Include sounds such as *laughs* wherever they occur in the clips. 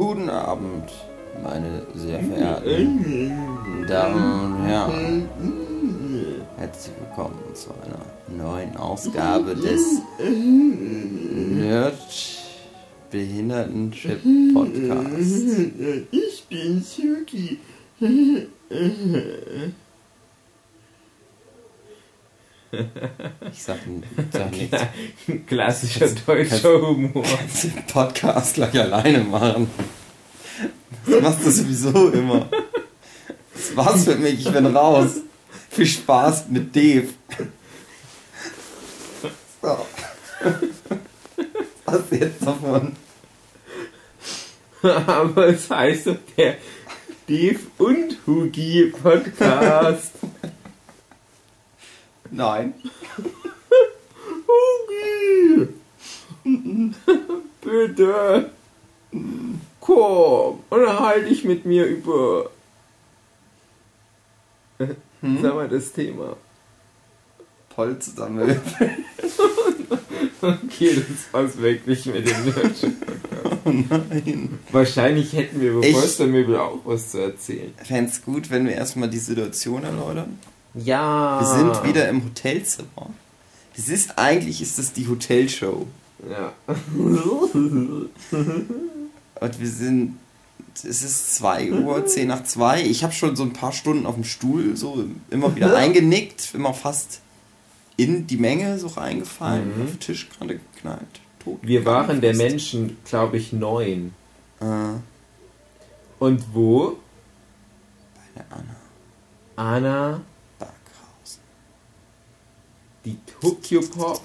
Guten Abend, meine sehr verehrten Damen und Herren. Herzlich willkommen zu einer neuen Ausgabe des Nerd Behindertenship Podcasts. Ich bin Suki. *laughs* *laughs* Ich sag, sag nichts. *laughs* Klassischer deutscher Humor. Kannst den Podcast gleich alleine machen. Das machst du sowieso immer. Das war's für mich, ich bin raus. Viel Spaß mit Dave. So. Was jetzt davon? *laughs* Aber es heißt doch der Steve und Hugi Podcast. Nein. *laughs* Bitte! Komm, unterhalte dich mit mir über. Hm? Sag mal das Thema. Holz sammeln. *laughs* Okay, das war's wirklich mit dem Nerdship. Oh nein. Wahrscheinlich hätten wir über Ich- Polstermöbel auch was zu erzählen. Fänd's gut, wenn wir erstmal die Situation erläutern. Ja. Wir sind wieder im Hotelzimmer. Das ist eigentlich ist das die Hotelshow. Ja. *laughs* Und wir sind. Es ist 2 Uhr, 10 nach 2. Ich habe schon so ein paar Stunden auf dem Stuhl so immer wieder *laughs* eingenickt, immer fast in die Menge so reingefallen, Mhm. auf den Tisch gerade geknallt. Tot Wir waren der. Menschen, glaube ich, neun. Äh, Und wo? bei der Anna Anna, die Tokyo Pop.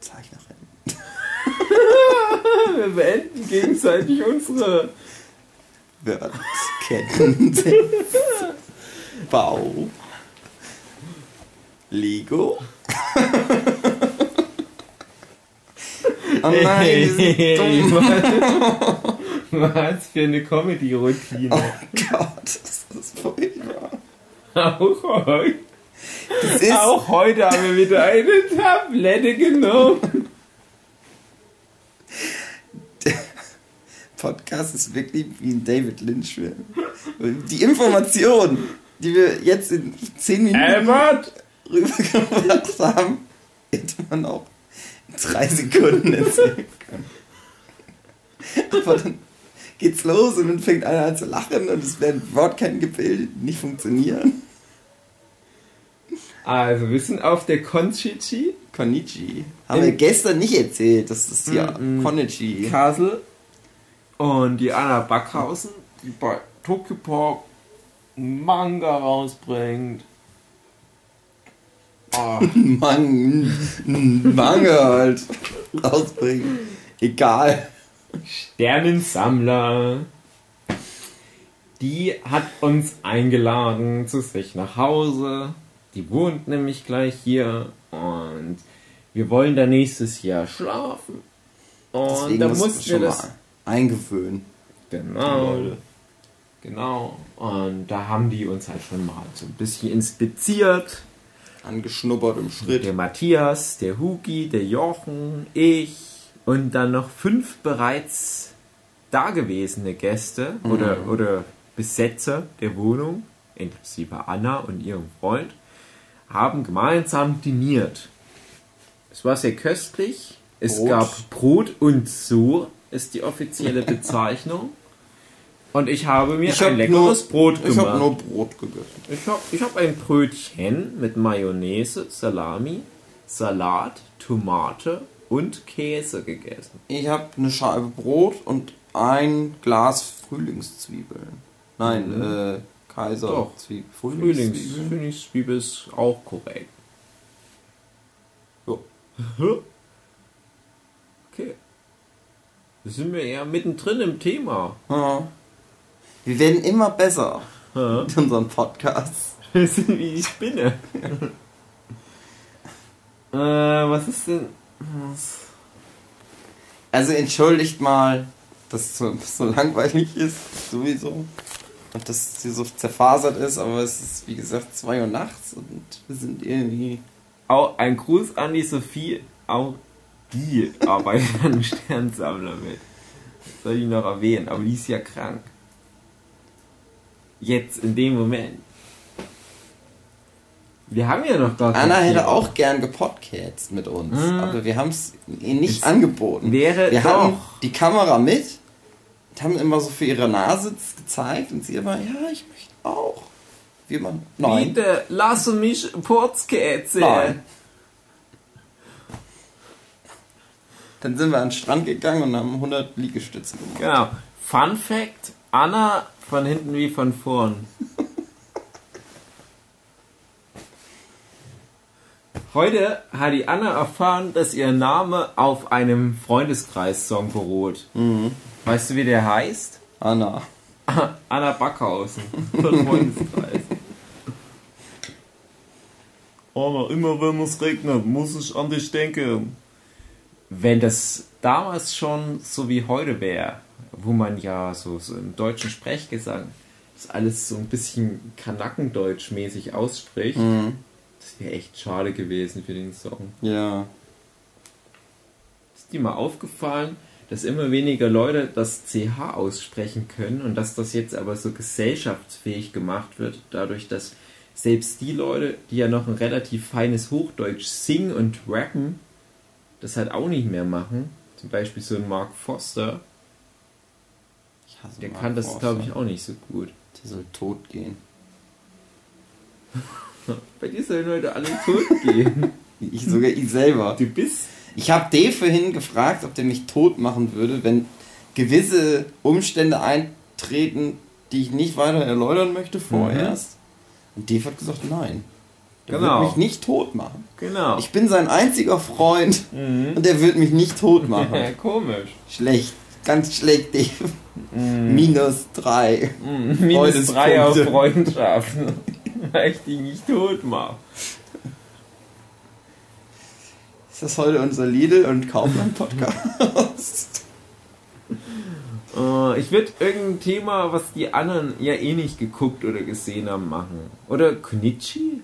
Zeichnerin. *laughs* Wir beenden gegenseitig unsere. Bau. *laughs* Lego. oh nein, sind dumm. *laughs* Was für eine Comedy-Routine. Oh Gott, das ist furchtbar. Auch heute. Auch heute haben wir wieder eine Tablette genommen. Podcast ist wirklich wie ein David Lynch-Film. Die Information, die wir jetzt in 10 Minuten Albert! rübergebracht haben, hätte man auch in 3 Sekunden erzählen können. Aber dann geht's los und dann fängt einer an zu lachen und es werden Wortketten gebildet, die nicht funktionieren. Also, wir sind auf der Konchichi. Konichi. Haben wir gestern nicht erzählt, dass das hier Mm, mm. Konichi. Kassel und die Anna Backhausen, die bei Tokyo Pop Manga rausbringt. Oh, *laughs* Mang, Mangel halt rausbringen. Egal. Sternensammler. Die hat uns eingeladen zu sich nach Hause. Die wohnt nämlich gleich hier und wir wollen da nächstes Jahr schlafen. Und Deswegen da mussten wir das eingewöhnen. Genau. Genau. Und da haben die uns halt schon mal so ein bisschen inspiziert. Angeschnuppert im Schritt. Der Matthias, der Hugi, der Jochen, ich und dann noch fünf bereits dagewesene Gäste oder, oder Besetzer der Wohnung, inklusive Anna und ihrem Freund, haben gemeinsam diniert. Es war sehr köstlich. Es Brot. gab Brot und so ist die offizielle *laughs* Bezeichnung. Und ich habe mir ein hab leckeres Brot Ich gemacht. habe nur Brot gegessen. Ich habe ich hab ein Brötchen mit Mayonnaise, Salami, Salat, Tomate und Käse gegessen. Ich habe eine Scheibe Brot und ein Glas Frühlingszwiebeln. Nein, Mhm. äh, Kaiser Doch. Zwie- Frühlings, Frühlingszwiebeln. Frühlingszwiebel ist auch korrekt. Ja. Okay. Da sind wir eher mittendrin im Thema. Ja. Wir werden immer besser Ja. mit unseren Podcasts. *laughs* Wir sind wie die Spinne. *laughs* äh, was ist denn... Was? Also entschuldigt mal, dass es so, so langweilig ist, sowieso. Und dass es hier so zerfasert ist, aber es ist wie gesagt 2 Uhr nachts und wir sind irgendwie. Auch ein Gruß an die Sophie, auch die *laughs* arbeitet an dem Sternsammler mit. Soll ich noch erwähnen, aber die ist ja krank. Jetzt, in dem Moment. Wir haben ja noch gar Anna hätte auch gern gepodcast mit uns, Mhm. aber wir haben es ihr nicht Es angeboten. wäre wir doch- hatten die Kamera mit, haben immer so für ihre Nase gezeigt und sie immer, ja, ich möchte auch. Wie man, nein, Bitte, lass mich Podcast nein. Dann sind wir an den Strand gegangen und haben 100 Liegestütze gemacht. Genau. Fun Fact: Anna von hinten wie von vorn. *laughs* Heute hat die Anna erfahren, dass ihr Name auf einem Freundeskreis-Song beruht. Weißt du, wie der heißt? Anna. *laughs* Anna Backhausen von Freundeskreis. Anna, immer wenn es regnet, muss ich an dich denken. Wenn das damals schon so wie heute wäre, wo man ja so, so im deutschen Sprechgesang das alles so ein bisschen Kanackendeutsch-mäßig ausspricht, das wäre echt schade gewesen für den Song. Ja. Ist dir mal aufgefallen, dass immer weniger Leute das CH aussprechen können und dass das jetzt aber so gesellschaftsfähig gemacht wird, dadurch, dass selbst die Leute, die ja noch ein relativ feines Hochdeutsch singen und rappen, das halt auch nicht mehr machen. Zum Beispiel so ein Mark Foster, Ich hasse der Mark kann das, glaube ich, auch nicht so gut. Der soll tot gehen. *laughs* Bei dir sollen Leute alle tot gehen. *laughs* Ich, sogar ich selber. Du bist. Ich habe Dave vorhin gefragt, ob der mich tot machen würde, wenn gewisse Umstände eintreten, die ich nicht weiter erläutern möchte vorerst. Und Dave hat gesagt, nein. Der Genau. wird mich nicht tot machen. Genau. Ich bin sein einziger Freund und der wird mich nicht tot *laughs* machen. ja, komisch. schlecht. Ganz schlecht, Dave. Minus drei. Minus drei auf. Freundschaften. *laughs* Weil ich die nicht tot mache. Ist das heute unser Lidl und Kaufland Podcast? *laughs* Äh, ich würde irgendein Thema, was die anderen ja eh nicht geguckt oder gesehen haben, machen. Oder Konichi?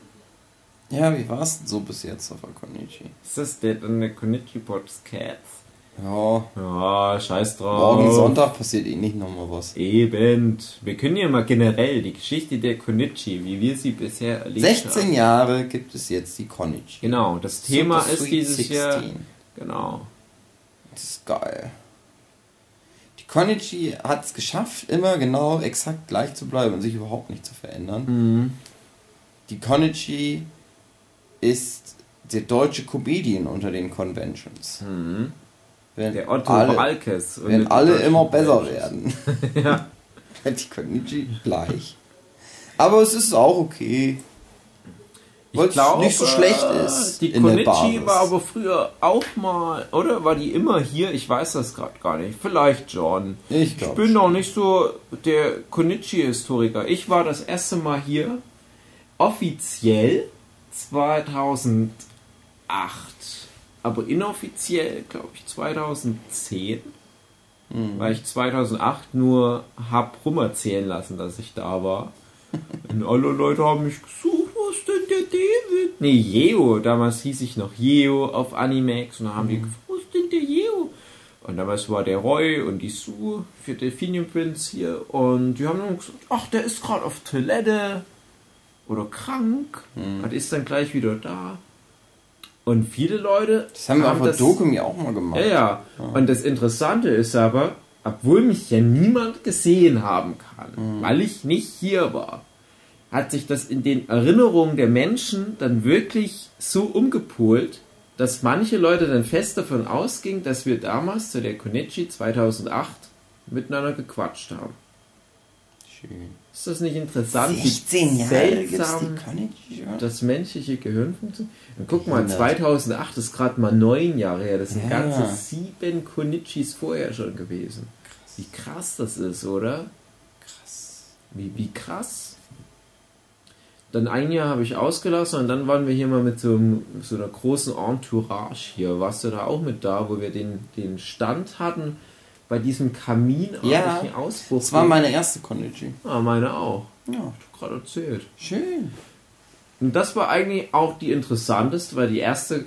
ja, wie war's denn so bis jetzt auf der Konichi? Ist das der, der Konichi Podcast? Ja, Ja, scheiß drauf. morgen Sonntag passiert eh nicht nochmal was. Eben. Wir können ja mal generell die Geschichte der Konichi, wie wir sie bisher erlebt 16 haben. Jahre gibt es jetzt die Konichi. Genau, das Thema Super ist Sweet dieses 16. Jahr. Genau. Das ist geil. Die Konichi hat es geschafft, immer genau exakt gleich zu bleiben und sich überhaupt nicht zu verändern. Mhm. Die Konichi ist der deutsche Comedian unter den Conventions. Mhm. Wenn Der Otto alle, Walkes. wenn alle immer besser werden. *laughs* ja. Die Konichi gleich. Aber es ist auch okay. Weil es nicht so schlecht ist Die Basis. war aber früher auch mal, oder? War die immer hier? Ich weiß das gerade gar nicht. Vielleicht schon. Ich Ich bin noch nicht so der Konichi-Historiker. Ich war das erste Mal hier offiziell 2008. Aber inoffiziell, glaube ich, 2010. Mhm. Weil ich 2008 nur hab rumerzählen lassen, dass ich da war. *laughs* Und alle Leute haben mich gesucht, was denn der David? Nee, Yeo, damals hieß ich noch Yeo auf Animax und dann haben die gefragt, was denn der Yeo? Und damals war der Roy und die Sue für Delphinium Prince hier und die haben dann gesagt, ach, der ist gerade auf Toilette oder krank und ist dann gleich wieder da. Und viele Leute Das haben wir auf der Dokum ja auch mal gemacht. ja, ja. Und das Interessante ist aber, obwohl mich ja niemand gesehen haben kann, weil ich nicht hier war, hat sich das in den Erinnerungen der Menschen dann wirklich so umgepolt, dass manche Leute dann fest davon ausgingen, dass wir damals zu der Konichi 2008 miteinander gequatscht haben. Schön. Ist das nicht interessant? wie 16 Jahre seltsam die Konichi schon? das menschliche Gehirn funktioniert. Guck mal, 100. 2008 ist gerade mal neun Jahre her. Das sind Ja. ganze sieben Konichis vorher schon gewesen. Wie krass das ist, oder? Krass. Wie, wie krass. Dann ein Jahr habe ich ausgelassen und dann waren wir hier mal mit so, einem, so einer großen Entourage hier. Warst du da auch mit da, wo wir den, den Stand hatten bei diesem kaminartigen Ja, Ausbruch? Das war meine erste Konichi. ah, meine auch. Ja, Hab ich gerade erzählt. schön. Und das war eigentlich auch die interessanteste, weil die erste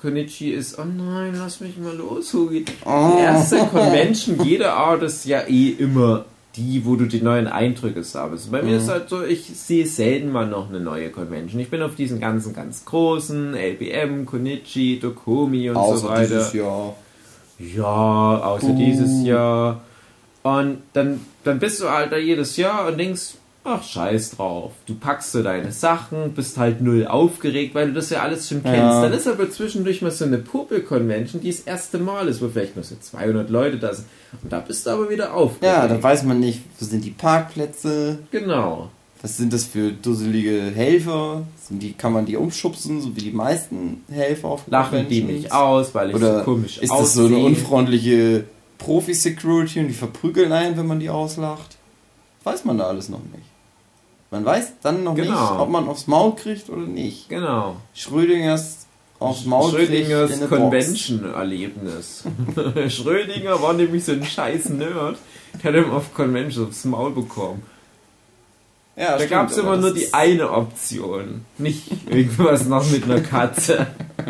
Konichi ist, oh nein, lass mich mal los, Hugi. Oh. Die erste *laughs* Convention jeder Art ist ja eh immer die, wo du die neuen Eindrücke sammelst. Bei mir ist halt so, ich sehe selten mal noch eine neue Convention. Ich bin auf diesen ganzen ganz großen, LBM, Konichi, Dokomi und so Außer weiter. dieses Jahr. Ja, außer Uh. dieses Jahr. Und dann, dann bist du halt da jedes Jahr und denkst, ach scheiß drauf. Du packst so deine Sachen, bist halt null aufgeregt, weil du das ja alles schon kennst. Ja. Dann ist aber zwischendurch mal so eine Popel-Convention, die das erste Mal ist, wo vielleicht nur so 200 Leute da sind. Und da bist du aber wieder aufgeregt. Ja, dann weiß man nicht, wo sind die Parkplätze, Genau. Was sind das für dusselige Helfer, sind die, kann man die umschubsen, so wie die meisten Helfer auf Lachen die mich aus, weil ich Oder so komisch ist das so eine unfreundliche Profi-Security und die verprügeln einen, wenn man die auslacht? Weiß man da alles noch nicht. Man weiß dann noch Genau. nicht, ob man aufs Maul kriegt oder nicht. Genau. Schrödingers aufs Maul Schrödingers. Convention-Erlebnis. *laughs* Schrödinger war nämlich so ein scheiß Nerd. Der hat immer auf Convention aufs Maul bekommen. Ja, Da gab es immer nur die eine Option. Nicht irgendwas noch mit einer Katze. *laughs*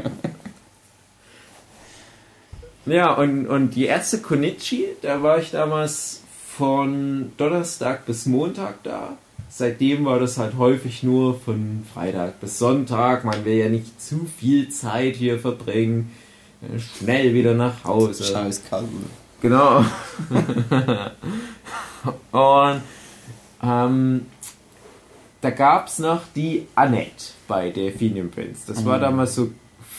Ja, und, und die erste Konichi, da war ich damals von Donnerstag bis Montag da. Seitdem war das halt häufig nur von Freitag bis Sonntag. Man will ja nicht zu viel Zeit hier verbringen. Äh, Schnell wieder nach Hause. Scheiß Karl. Genau. *laughs* Und ähm, da gab es noch die Annette bei Delphinium Prince. Das war damals so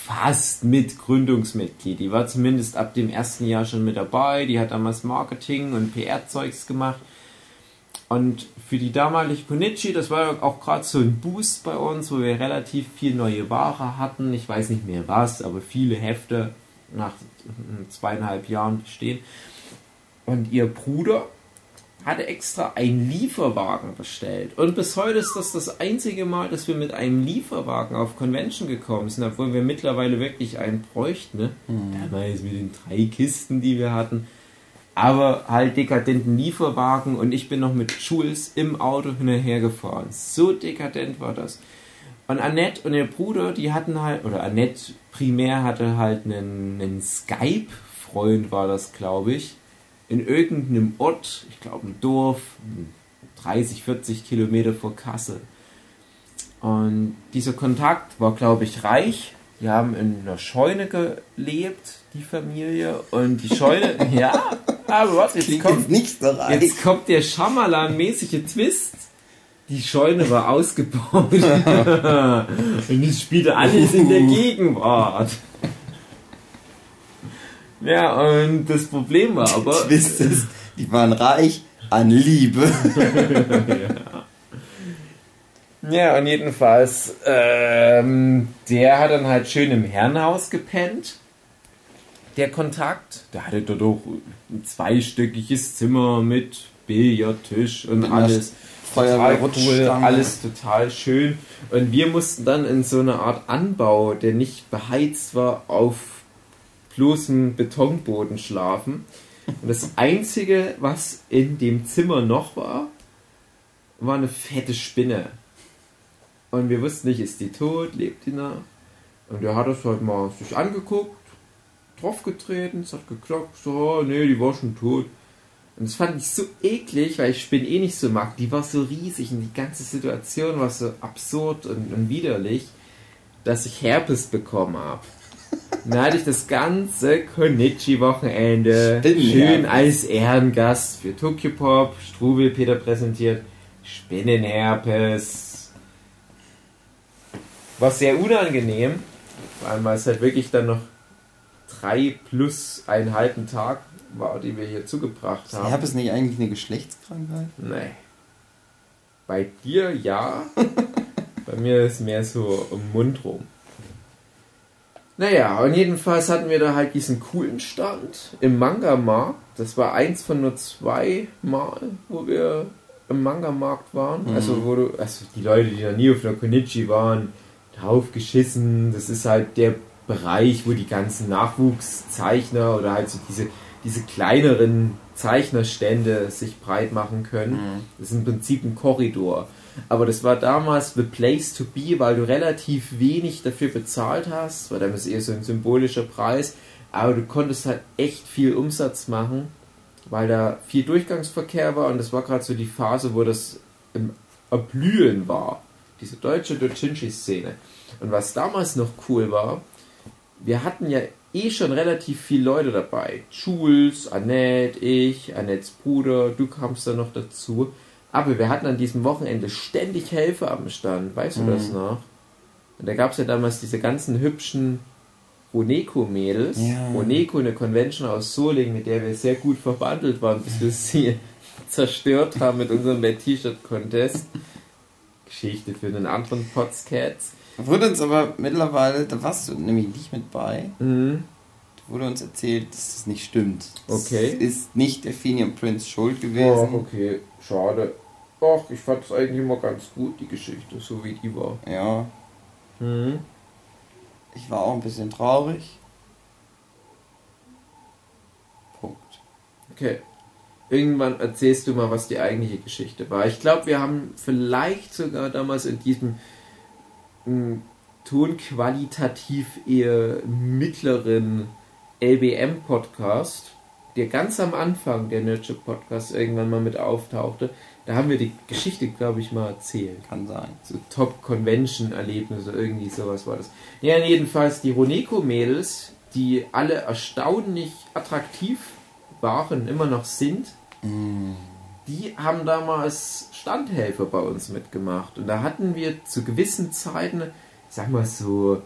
fast mit Gründungsmitglied. Die war zumindest ab dem ersten Jahr schon mit dabei. Die hat damals Marketing und PR-Zeugs gemacht. Und für die damalige Konichi, das war auch gerade so ein Boost bei uns, wo wir relativ viel neue Ware hatten. Ich weiß nicht mehr was, aber viele Hefte nach zweieinhalb Jahren bestehen. Und ihr Bruder hatte extra einen Lieferwagen bestellt. Und bis heute ist das das einzige Mal, dass wir mit einem Lieferwagen auf Convention gekommen sind, obwohl wir mittlerweile wirklich einen bräuchten. Ne? Damals mit den drei Kisten, die wir hatten. Aber halt dekadenten Lieferwagen und ich bin noch mit Jules im Auto hinterher gefahren. So dekadent war das. Und Annette und ihr Bruder, die hatten halt, oder Annette primär hatte halt einen, einen Skype-Freund, war das, glaube ich, in irgendeinem Ort, ich glaube ein Dorf, 30, 40 Kilometer vor Kassel. Und dieser Kontakt war, glaube ich, reich. Die haben in einer Scheune gelebt, die Familie. Und die Scheune, *laughs* ja, aber warte, jetzt kommt, jetzt. Jetzt kommt der Schamalan-mäßige Twist. Die Scheune war ausgebaut. *laughs* *laughs* Und es spielte alles in der Gegenwart. Ja, und das Problem war aber. Twist ist, die waren reich an Liebe. *laughs* Ja, und jedenfalls, ähm, der hat dann halt schön im Herrenhaus gepennt. Der Kontakt. Der hatte dort auch ein zweistöckiges Zimmer mit Billardtisch und alles. Total cool, alles total schön. Und wir mussten dann in so eine Art Anbau, der nicht beheizt war, auf bloßem Betonboden schlafen. Und das Einzige, was in dem Zimmer noch war, war eine fette Spinne. Und wir wussten nicht, ist die tot, lebt die noch? Und er hat das halt mal sich angeguckt, draufgetreten, es hat geklopft, so, oh, nee, die war schon tot. Und das fand ich so eklig, weil ich Spinnen eh nicht so mag. Die war so riesig und die ganze Situation war so absurd und, und widerlich, dass ich Herpes bekommen habe. Dann hatte ich das ganze Konichi-Wochenende Spinnenherpes. schön als Ehrengast für Tokyo Pop, Strubel Peter präsentiert. Spinnenherpes. War sehr unangenehm, vor allem weil es halt wirklich dann noch drei plus einen halben Tag war, die wir hier zugebracht haben. Herpes nicht eigentlich eine Geschlechtskrankheit? Nee. Bei dir ja. *laughs* Bei mir ist mehr so im Mund rum. Naja, und jedenfalls hatten wir da halt diesen coolen Stand im Manga-Markt. Das war eins von nur zwei Mal, wo wir im Manga-Markt waren. Also, wo du, also die Leute, die noch nie auf der Konichi waren, drauf geschissen. Das ist halt der Bereich, wo die ganzen Nachwuchszeichner oder halt so diese, diese kleineren Zeichnerstände sich breit machen können. Das ist im Prinzip ein Korridor. Aber das war damals the place to be, weil du relativ wenig dafür bezahlt hast. War damals eher so ein symbolischer Preis. Aber du konntest halt echt viel Umsatz machen, weil da viel Durchgangsverkehr war und das war gerade so die Phase, wo das im Erblühen war. Diese deutsche Dojinshi-Szene. Und was damals noch cool war, wir hatten ja eh schon relativ viele Leute dabei. Jules, Annette, ich, Annettes Bruder, du kamst da noch dazu. Aber wir hatten an diesem Wochenende ständig Helfer am Stand. Weißt du das noch? Und da gab es ja damals diese ganzen hübschen Oneko-Mädels. Ja. Oneko, eine Convention aus Solingen, mit der wir sehr gut verbandelt waren, bis wir sie *laughs* zerstört haben mit unserem T-Shirt-Contest. Geschichte für einen anderen Potscats. Wurde uns aber mittlerweile, da warst du nämlich nicht mit bei, Mhm. wurde uns erzählt, dass das nicht stimmt. Okay. Es ist nicht der Fenian Prince schuld gewesen. okay, schade. Ach, ich fand es eigentlich immer ganz gut, die Geschichte, so wie die war. Ja, Mhm. ich war auch ein bisschen traurig. Punkt. Okay. Irgendwann erzählst du mal, was die eigentliche Geschichte war. Ich glaube, wir haben vielleicht sogar damals in diesem m, tonqualitativ eher mittleren LBM-Podcast, der ganz am Anfang der Nurture Podcast irgendwann mal mit auftauchte, da haben wir die Geschichte, glaube ich, mal erzählt. Kann sein. so Top-Convention-Erlebnisse, irgendwie sowas war das. Ja, jedenfalls die Roneko-Mädels, die alle erstaunlich attraktiv waren, immer noch sind, die haben damals Standhelfer bei uns mitgemacht. Und da hatten wir zu gewissen Zeiten, sag mal so,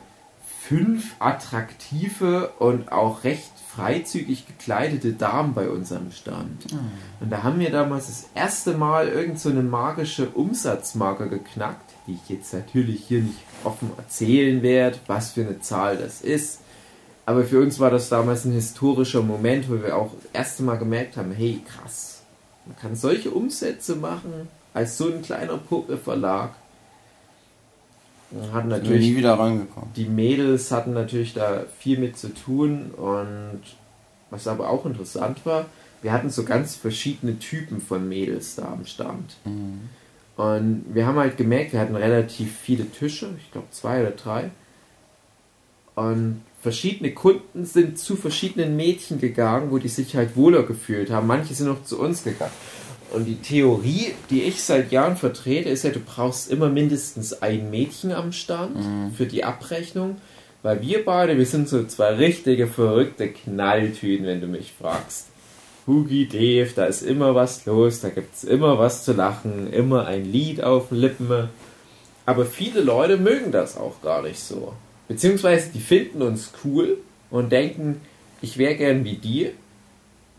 fünf attraktive und auch recht freizügig gekleidete Damen bei uns am Stand. Und da haben wir damals das erste Mal irgend so eine magische Umsatzmarke geknackt, die ich jetzt natürlich hier nicht offen erzählen werde, was für eine Zahl das ist. Aber für uns war das damals ein historischer Moment, wo wir auch das erste Mal gemerkt haben, hey krass, man kann solche Umsätze machen als so ein kleiner Puppe-Verlag. Wir hatten natürlich nie wieder rangekommen. die Mädels hatten natürlich da viel mit zu tun und was aber auch interessant war, wir hatten so ganz verschiedene Typen von Mädels da am Stand. Und wir haben halt gemerkt, wir hatten relativ viele Tische, ich glaube zwei oder drei. Und verschiedene Kunden sind zu verschiedenen Mädchen gegangen, wo die sich halt wohler gefühlt haben. Manche sind auch zu uns gegangen. Und die Theorie, die ich seit Jahren vertrete, ist ja, du brauchst immer mindestens ein Mädchen am Stand für die Abrechnung. Weil wir beide, wir sind so zwei richtige verrückte Knalltüten, wenn du mich fragst. Hugi, Dave, da ist immer was los, da gibt's immer was zu lachen, immer ein Lied auf den Lippen. Aber viele Leute mögen das auch gar nicht so. Beziehungsweise die finden uns cool und denken, ich wäre gern wie die.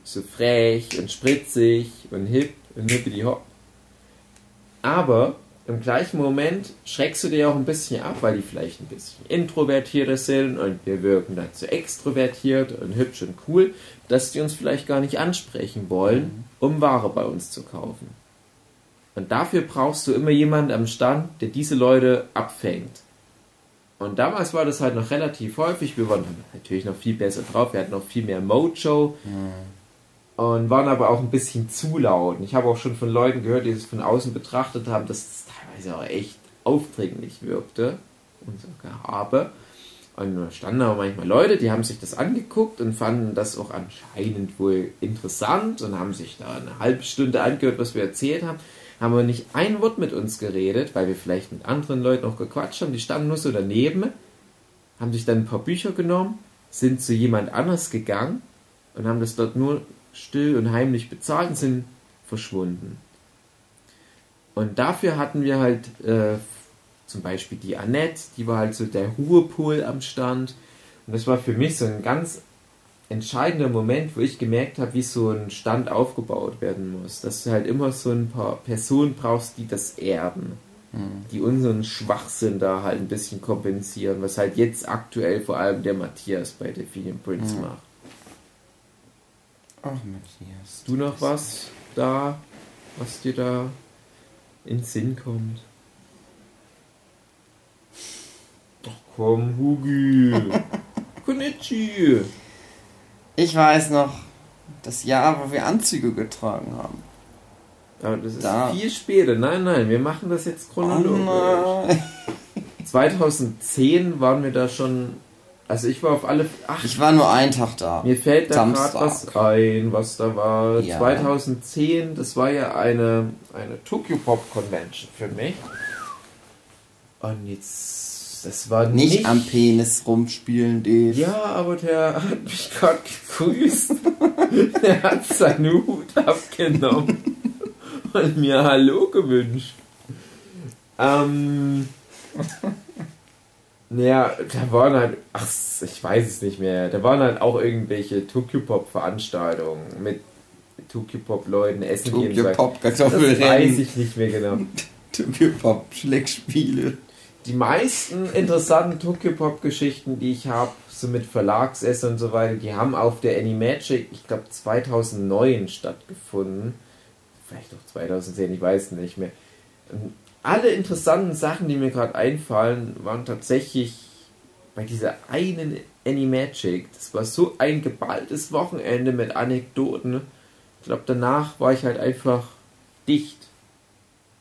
So frech und spritzig und hip. Aber im gleichen Moment schreckst du dir auch ein bisschen ab, weil die vielleicht ein bisschen introvertierter sind und wir wirken dann zu extrovertiert und hübsch und cool, dass die uns vielleicht gar nicht ansprechen wollen, um Ware bei uns zu kaufen. Und dafür brauchst du immer jemanden am Stand, der diese Leute abfängt. Und damals war das halt noch relativ häufig. Wir waren natürlich noch viel besser drauf. Wir hatten noch viel mehr Mojo. Und waren aber auch ein bisschen zu laut. Und ich habe auch schon von Leuten gehört, die es von außen betrachtet haben, dass es teilweise auch echt aufdringlich wirkte. Unser Gehabe. Und da standen aber manchmal Leute, die haben sich das angeguckt und fanden das auch anscheinend wohl interessant und haben sich da eine halbe Stunde angehört, was wir erzählt haben. Haben aber nicht ein Wort mit uns geredet, weil wir vielleicht mit anderen Leuten auch gequatscht haben. Die standen nur so daneben, haben sich dann ein paar Bücher genommen, sind zu jemand anders gegangen und haben das dort nur still und heimlich bezahlt und sind verschwunden. Und dafür hatten wir halt äh, zum Beispiel die Annette, die war halt so der Ruhepol am Stand. Und das war für mich so ein ganz entscheidender Moment, wo ich gemerkt habe, wie so ein Stand aufgebaut werden muss. Dass du halt immer so ein paar Personen brauchst, die das erden. Die unseren Schwachsinn da halt ein bisschen kompensieren, was halt jetzt aktuell vor allem der Matthias bei Definium Prince Mhm. macht. Ach, Matthias. Hast du noch was da, was dir da in den Sinn kommt? Ach komm, Hugi. *laughs* Konichi. Ich weiß noch das Jahr, wo wir Anzüge getragen haben. Aber das ist Da- viel später. Nein, nein, wir machen das jetzt Oh chronologisch. nein. *laughs* 2010 waren wir da schon. Also ich war auf alle. Ach, Ich war nur einen Tag da. mir fällt da gerade was ein, was da war. Ja. 2010, das war ja eine, eine Tokyo Pop Convention für mich. Und jetzt. Das war Nicht, nicht, am Penis rumspielen, Dave. Ja, aber der hat mich gerade gegrüßt. *laughs* der hat seinen Hut abgenommen und mir Hallo gewünscht. Ähm. Ja, da waren halt, ach, ich weiß es nicht mehr. Da waren halt auch irgendwelche Tokyo Pop Veranstaltungen mit Tokyo Pop Leuten essen gehen. Tokyo so. Pop Das weiß ich nicht mehr genau. *laughs* Tokyo Pop Schleckspiele. Die meisten interessanten Tokyo Pop Geschichten, die ich habe, so mit Verlagsessen und so weiter, die haben auf der Animagic, ich glaube 2009 stattgefunden. Vielleicht auch 2010, ich weiß nicht mehr. Alle interessanten Sachen, die mir gerade einfallen, waren tatsächlich bei dieser einen Animagic. Das war so ein geballtes Wochenende mit Anekdoten. Ich glaube, danach war ich halt einfach dicht.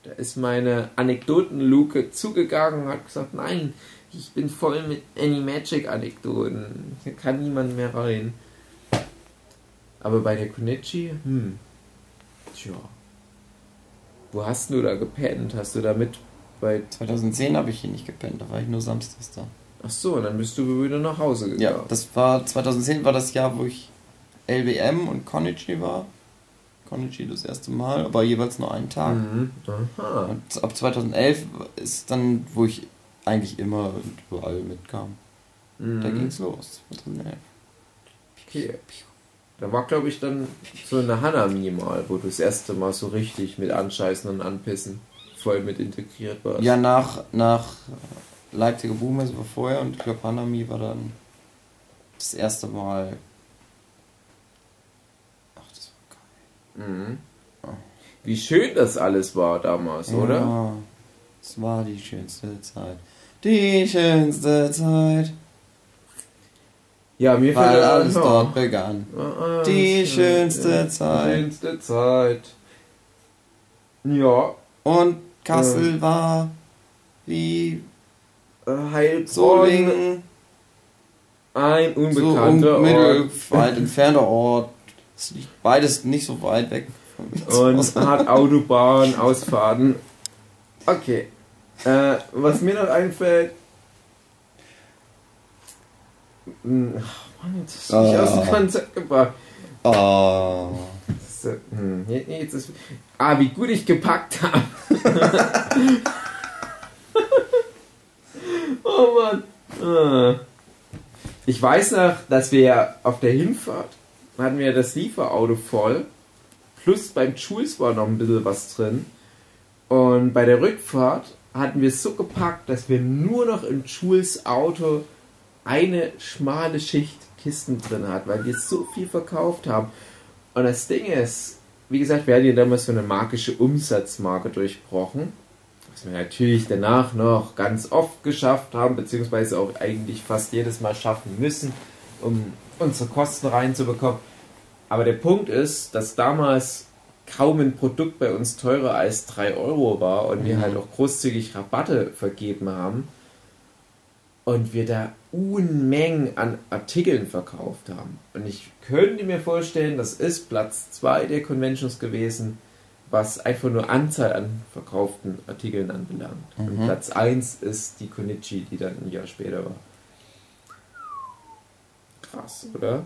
Da ist meine Anekdotenluke zugegangen und hat gesagt, nein, ich bin voll mit Animagic-Anekdoten. Hier kann niemand mehr rein. Aber bei der Konichi, hm, tja. Wo hast du da gepennt? Hast du da mit bei... 2010 habe ich hier nicht gepennt, da war ich nur samstags da. Ach so, dann bist du wieder nach Hause gegangen. Ja, das war 2010 war das Jahr, wo ich LBM und Konichi war. Konichi das erste Mal, aber jeweils nur einen Tag. Mhm. Aha. Und ab 2011 ist dann, wo ich eigentlich immer und überall mitkam. Mhm. Da ging's los. 2011. Okay. Da war, glaube ich, dann so eine Hanami mal, wo du das erste Mal so richtig mit Anscheißen und Anpissen voll mit integriert warst. Ja, nach, nach Leipziger Buchmesse war vorher und ich glaube Hanami war dann das erste Mal. Ach, das war geil. Mhm. Wie schön das alles war damals, oder? Ja, es war die schönste Zeit. Die schönste Zeit, Ja, mir weil fällt alles ja. dort begann. Ah, Die das- schönste die Zeit. schönste Zeit. Ja, Und Kassel war wie äh, Heilbronn, Solingen, ein so unbekannter un Ort. mittelweit entfernter Ort. Beides nicht so weit weg *laughs* Und *laughs* hat Autobahn, Ausfahrten. Okay. Äh, was mir noch einfällt. Ach Mann, jetzt hast du mich Ah. aus dem Konzept gebracht. Oh. Das ist, äh, hm, je- jetzt ist, ah, wie gut ich gepackt habe. *laughs* oh Mann. Ah. Ich weiß noch, dass wir auf der Hinfahrt hatten wir das Lieferauto voll. Plus beim Jules war noch ein bisschen was drin. Und bei der Rückfahrt hatten wir es so gepackt, dass wir nur noch im Jules Auto eine schmale Schicht Kisten drin hatten, weil wir so viel verkauft haben. Und das Ding ist, wie gesagt, wir hatten ja damals so eine magische Umsatzmarke durchbrochen. Was wir natürlich danach noch ganz oft geschafft haben, beziehungsweise auch eigentlich fast jedes Mal schaffen müssen, um unsere Kosten reinzubekommen. Aber der Punkt ist, dass damals kaum ein Produkt bei uns teurer als 3 Euro war und wir Mhm. halt auch großzügig Rabatte vergeben haben und wir da Unmengen an Artikeln verkauft haben. Und ich könnte mir vorstellen, das ist Platz 2 der Conventions gewesen, was einfach nur Anzahl an verkauften Artikeln anbelangt. Und Mhm. Platz 1 ist die Konichi, die dann ein Jahr später war. Krass, oder?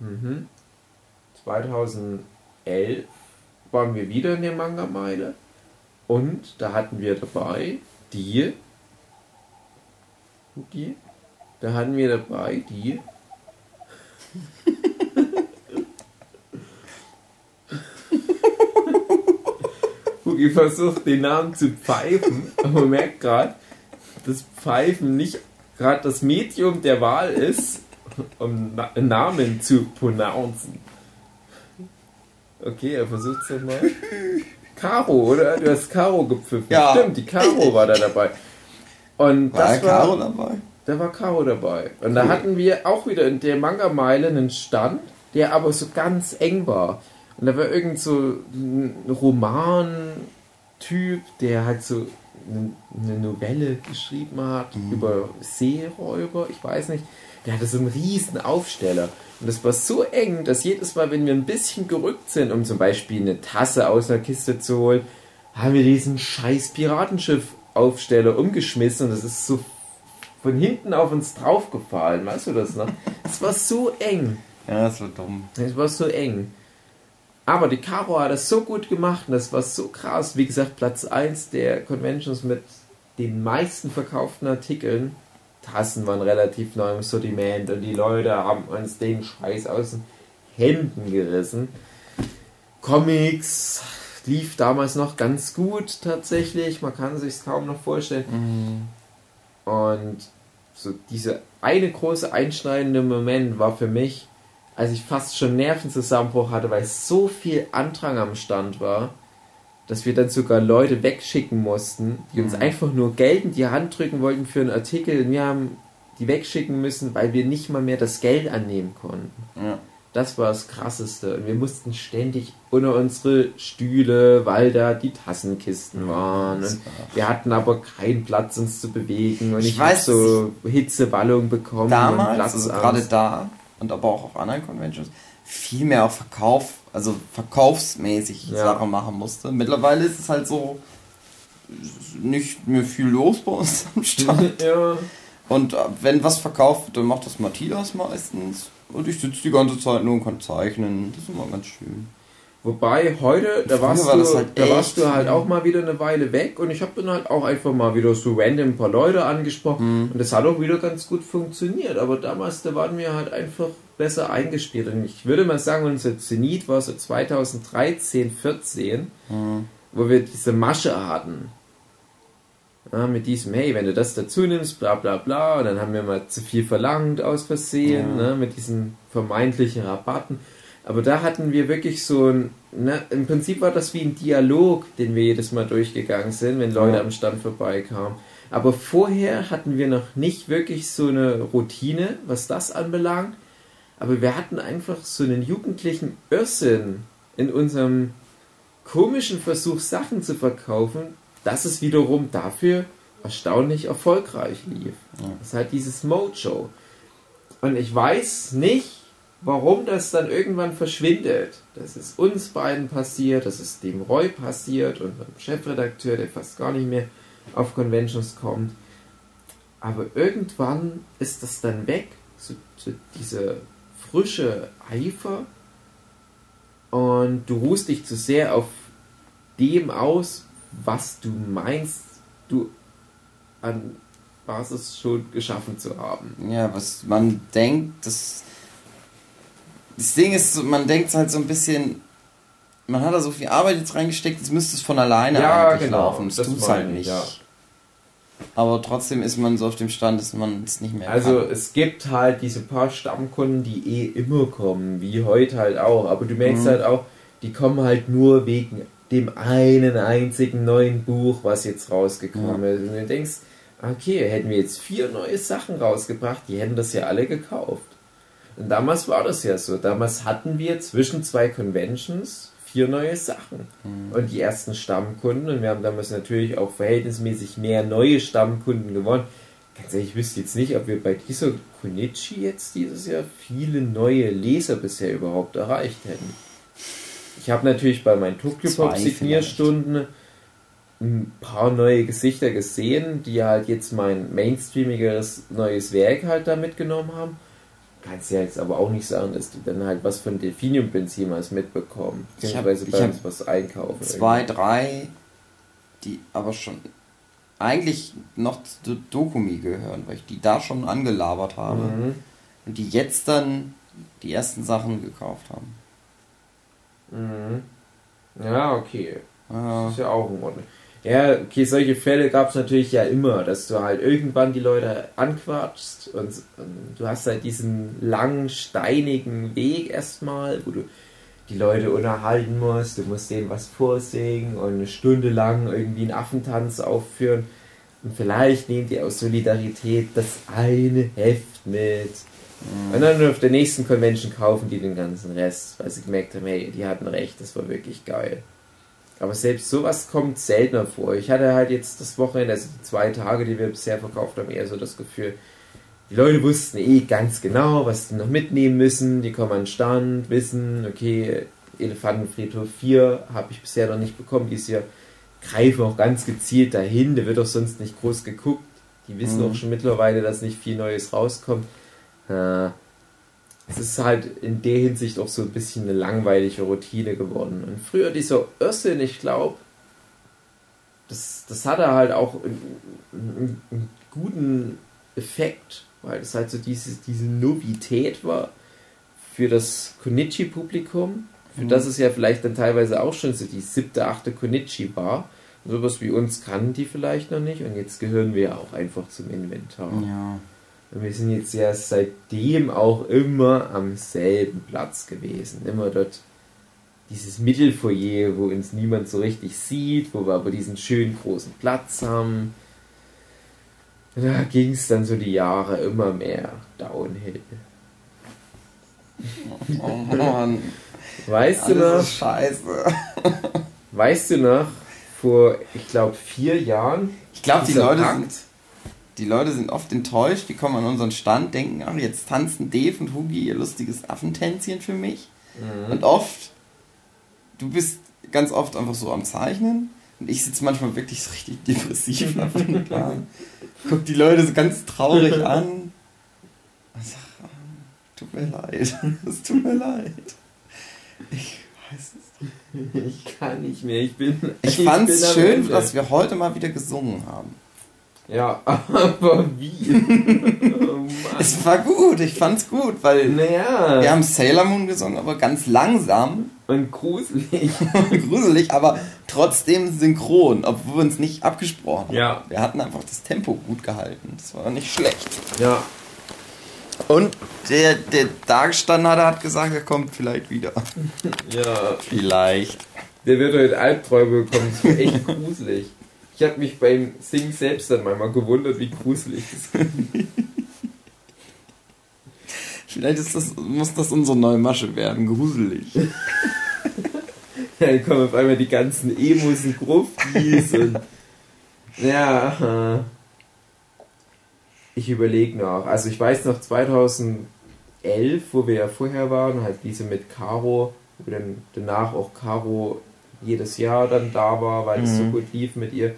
Mhm. 2011 waren wir wieder in der Manga-Meile und da hatten wir dabei die die da hatten wir dabei die *laughs* Hugi versucht den Namen zu pfeifen, aber man merkt gerade, dass Pfeifen nicht gerade das Medium der Wahl ist, um Na Namen zu pronouncen. Okay, er versucht es mal. Caro, oder? Du hast Caro gepfiffen. Ja. Stimmt, die Caro war da dabei. Und War das war, Caro dabei? da war Caro dabei. Und da hatten wir auch wieder in der Manga-Meile einen Stand, der aber so ganz eng war. Und da war irgend so ein Roman-Typ, der halt so eine, Novelle geschrieben hat über Seeräuber, ich weiß nicht. Der hatte so einen riesen Aufsteller. Und das war so eng, dass jedes Mal, wenn wir ein bisschen gerückt sind, um zum Beispiel eine Tasse aus einer Kiste zu holen, haben wir diesen scheiß Piratenschiff-Aufsteller umgeschmissen und das ist so von hinten auf uns draufgefallen. Weißt du das noch? Es war so eng. Ja, das war dumm. Es war so eng. Aber die Caro hat das so gut gemacht und das war so krass. Wie gesagt, Platz 1 der Conventions mit den meisten verkauften Artikeln. Tassen waren relativ neu im Sortiment und die Leute haben uns den Scheiß aus den Händen gerissen. Comics lief damals noch ganz gut tatsächlich. Man kann sich kaum noch vorstellen. Und so dieser eine große einschneidende Moment war für mich, als ich fast schon Nervenzusammenbruch hatte, weil so viel Andrang am Stand war, dass wir dann sogar Leute wegschicken mussten, die uns einfach nur Geld in die Hand drücken wollten für einen Artikel und wir haben die wegschicken müssen, weil wir nicht mal mehr das Geld annehmen konnten. Ja. Das war das Krasseste. Und wir mussten ständig unter unsere Stühle, weil da die Tassenkisten waren. Und wir hatten aber keinen Platz, uns zu bewegen. Und Ich ich, weiß, so Hitzeballung bekommen. Damals, also gerade da und aber auch auf anderen Conventions, viel mehr auf Verkauf, also verkaufsmäßig Ja. Sachen machen musste. Mittlerweile ist es halt so nicht mehr viel los bei uns am *laughs* Stand. ja. Und äh, wenn was verkauft wird, dann macht das Matthias meistens. Und ich sitze die ganze Zeit nur und kann zeichnen. Das ist immer ganz schön. Wobei heute, da warst, war du, halt da warst du halt auch mal wieder eine Weile weg und ich habe dann halt auch einfach mal wieder so random ein paar Leute angesprochen Mhm. und das hat auch wieder ganz gut funktioniert. Aber damals, da waren wir halt einfach besser eingespielt und ich würde mal sagen, unser Zenit war so 2013, 14, Mhm. wo wir diese Masche hatten. Ja, mit diesem, hey, wenn du das dazu nimmst, bla bla bla, und dann haben wir mal zu viel verlangt aus Versehen, Ja. ne, mit diesen vermeintlichen Rabatten. Aber da hatten wir wirklich so ein, ne, im Prinzip war das wie ein Dialog, den wir jedes Mal durchgegangen sind, wenn Leute Ja. am Stand vorbeikamen. Aber vorher hatten wir noch nicht wirklich so eine Routine, was das anbelangt. Aber wir hatten einfach so einen jugendlichen Irrsinn in unserem komischen Versuch, Sachen zu verkaufen, dass es wiederum dafür erstaunlich erfolgreich lief. Ja. Das ist halt dieses Mojo. Und ich weiß nicht, warum das dann irgendwann verschwindet. Das ist uns beiden passiert, das ist dem Roy passiert und dem Chefredakteur, der fast gar nicht mehr auf Conventions kommt. Aber irgendwann ist das dann weg, so, so diese frische Eifer und du ruhst dich zu sehr auf dem aus, was du meinst, du an Basis schon geschaffen zu haben. Ja, was man denkt, das. Das Ding ist, man denkt halt so ein bisschen. Man hat da so viel Arbeit jetzt reingesteckt, jetzt müsste es von alleine Ja, eigentlich genau, laufen. Das, das tut's meine halt ich, nicht. ja. Aber trotzdem ist man so auf dem Stand, dass man es nicht mehr Also kann. es gibt halt diese paar Stammkunden, die eh immer kommen, wie heute halt auch. Aber du merkst Mhm. halt auch, die kommen halt nur wegen dem einen einzigen neuen Buch, was jetzt rausgekommen ist. Und du denkst, okay, hätten wir jetzt vier neue Sachen rausgebracht, die hätten das ja alle gekauft. Und damals war das ja so. Damals hatten wir zwischen zwei Conventions vier neue Sachen. Und die ersten Stammkunden, und wir haben damals natürlich auch verhältnismäßig mehr neue Stammkunden gewonnen. Ganz ehrlich, ich wüsste jetzt nicht, ob wir bei dieser Konichi jetzt dieses Jahr viele neue Leser bisher überhaupt erreicht hätten. Ich habe natürlich bei meinen Tokyo Pop Signierstunden ein paar neue Gesichter gesehen, die halt jetzt mein mainstreamigeres neues Werk halt da mitgenommen haben. Kannst ja jetzt aber auch nicht sagen, dass die dann halt was von Delphinium Benzin als mitbekommen. Beziehungsweise bei uns was einkaufen. Zwei, drei, die aber schon eigentlich noch zu Dokumi gehören, weil ich die da schon angelabert habe. Mhm. Und die jetzt dann die ersten Sachen gekauft haben. Mhm. Ja, okay. Ja. Ist ja auch in Ordnung. Ja, okay, solche Fälle gab es natürlich ja immer, dass du halt irgendwann die Leute anquatschst und, und du hast halt diesen langen, steinigen Weg erstmal, wo du die Leute unterhalten musst, du musst denen was vorsingen und eine Stunde lang irgendwie einen Affentanz aufführen und vielleicht nehmen die aus Solidarität das eine Heft mit. Und dann auf der nächsten Convention kaufen die den ganzen Rest, weil sie gemerkt haben, hey, die hatten recht, das war wirklich geil. Aber selbst sowas kommt seltener vor. Ich hatte halt jetzt das Wochenende, also die zwei Tage, die wir bisher verkauft haben, eher so das Gefühl, die Leute wussten eh ganz genau, was sie noch mitnehmen müssen. Die kommen an den Stand, wissen, okay, Elefantenfriedhof 4 habe ich bisher noch nicht bekommen. Dieses Jahr greifen auch ganz gezielt dahin. Der wird auch sonst nicht groß geguckt. Die wissen mhm. auch schon mittlerweile, dass nicht viel Neues rauskommt. Äh, es ist halt in der Hinsicht auch so ein bisschen eine langweilige Routine geworden. Und früher dieser Össin, ich glaube, das, das hatte halt auch einen, einen, guten Effekt, weil es halt so diese, diese Novität war für das Konichi-Publikum, für mhm. das es ja vielleicht dann teilweise auch schon so die siebte, achte Konichi war. Sowas wie uns kannten die vielleicht noch nicht und jetzt gehören wir ja auch einfach zum Inventar. Ja. Und wir sind jetzt ja seitdem auch immer am selben Platz gewesen. Immer dort dieses Mittelfoyer, wo uns niemand so richtig sieht, wo wir aber diesen schönen großen Platz haben. Da ging es dann so die Jahre immer mehr downhill. Oh Mann. Weißt du noch? Scheiße. Weißt du noch, vor, ich glaube, vier Jahren. Ich glaube, die Leute sind die Leute sind oft enttäuscht, die kommen an unseren Stand, denken, ach, jetzt tanzen Dave und Hugi ihr lustiges Affentänzchen für mich. Mhm. Und oft, du bist ganz oft einfach so am Zeichnen und ich sitze manchmal wirklich so richtig depressiv *laughs* auf dem Plan. Guck die Leute so ganz traurig *laughs* an und sag, oh, tut mir leid, *laughs* es tut mir leid. Ich weiß es nicht. Ich kann nicht mehr, ich bin. Ich, ich fand es schön, dass wir heute mal wieder gesungen haben. Ja, *laughs* aber wie? *laughs* oh es war gut, ich fand's gut, weil naja. wir haben Sailor Moon gesungen, aber ganz langsam. Und gruselig. *laughs* gruselig, aber trotzdem synchron, obwohl wir uns nicht abgesprochen haben. Ja. Wir hatten einfach das Tempo gut gehalten. Das war nicht schlecht. Ja. Und der, der da hat gesagt, er kommt vielleicht wieder. Ja. Vielleicht. Der wird heute Albträume bekommen, das war echt gruselig. Ich habe mich beim Singen selbst dann manchmal gewundert, wie gruselig das ist. *laughs* Vielleicht ist das, muss das unsere neue Masche werden, gruselig. *laughs* dann kommen auf einmal die ganzen Emos und Gruftis und. *laughs* Ja. Ich überlege noch. Also ich weiß noch 2011, wo wir ja vorher waren, halt diese mit Caro, wo dann danach auch Caro jedes Jahr dann da war, weil es so mhm. gut lief mit ihr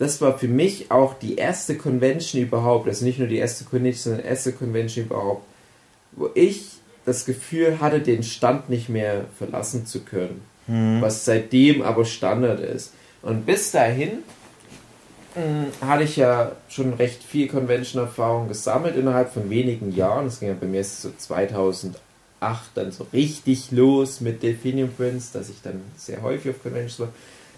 das war für mich auch die erste Convention überhaupt, also nicht nur die erste Convention, sondern die erste Convention überhaupt, wo ich das Gefühl hatte, den Stand nicht mehr verlassen zu können. Mhm. Was seitdem aber Standard ist. Und bis dahin mh, hm, hatte ich ja schon recht viel Convention-Erfahrung gesammelt innerhalb von wenigen Jahren. Das ging ja bei mir so 2008 dann so richtig los mit Delphinium Prince, dass ich dann sehr häufig auf Conventions war.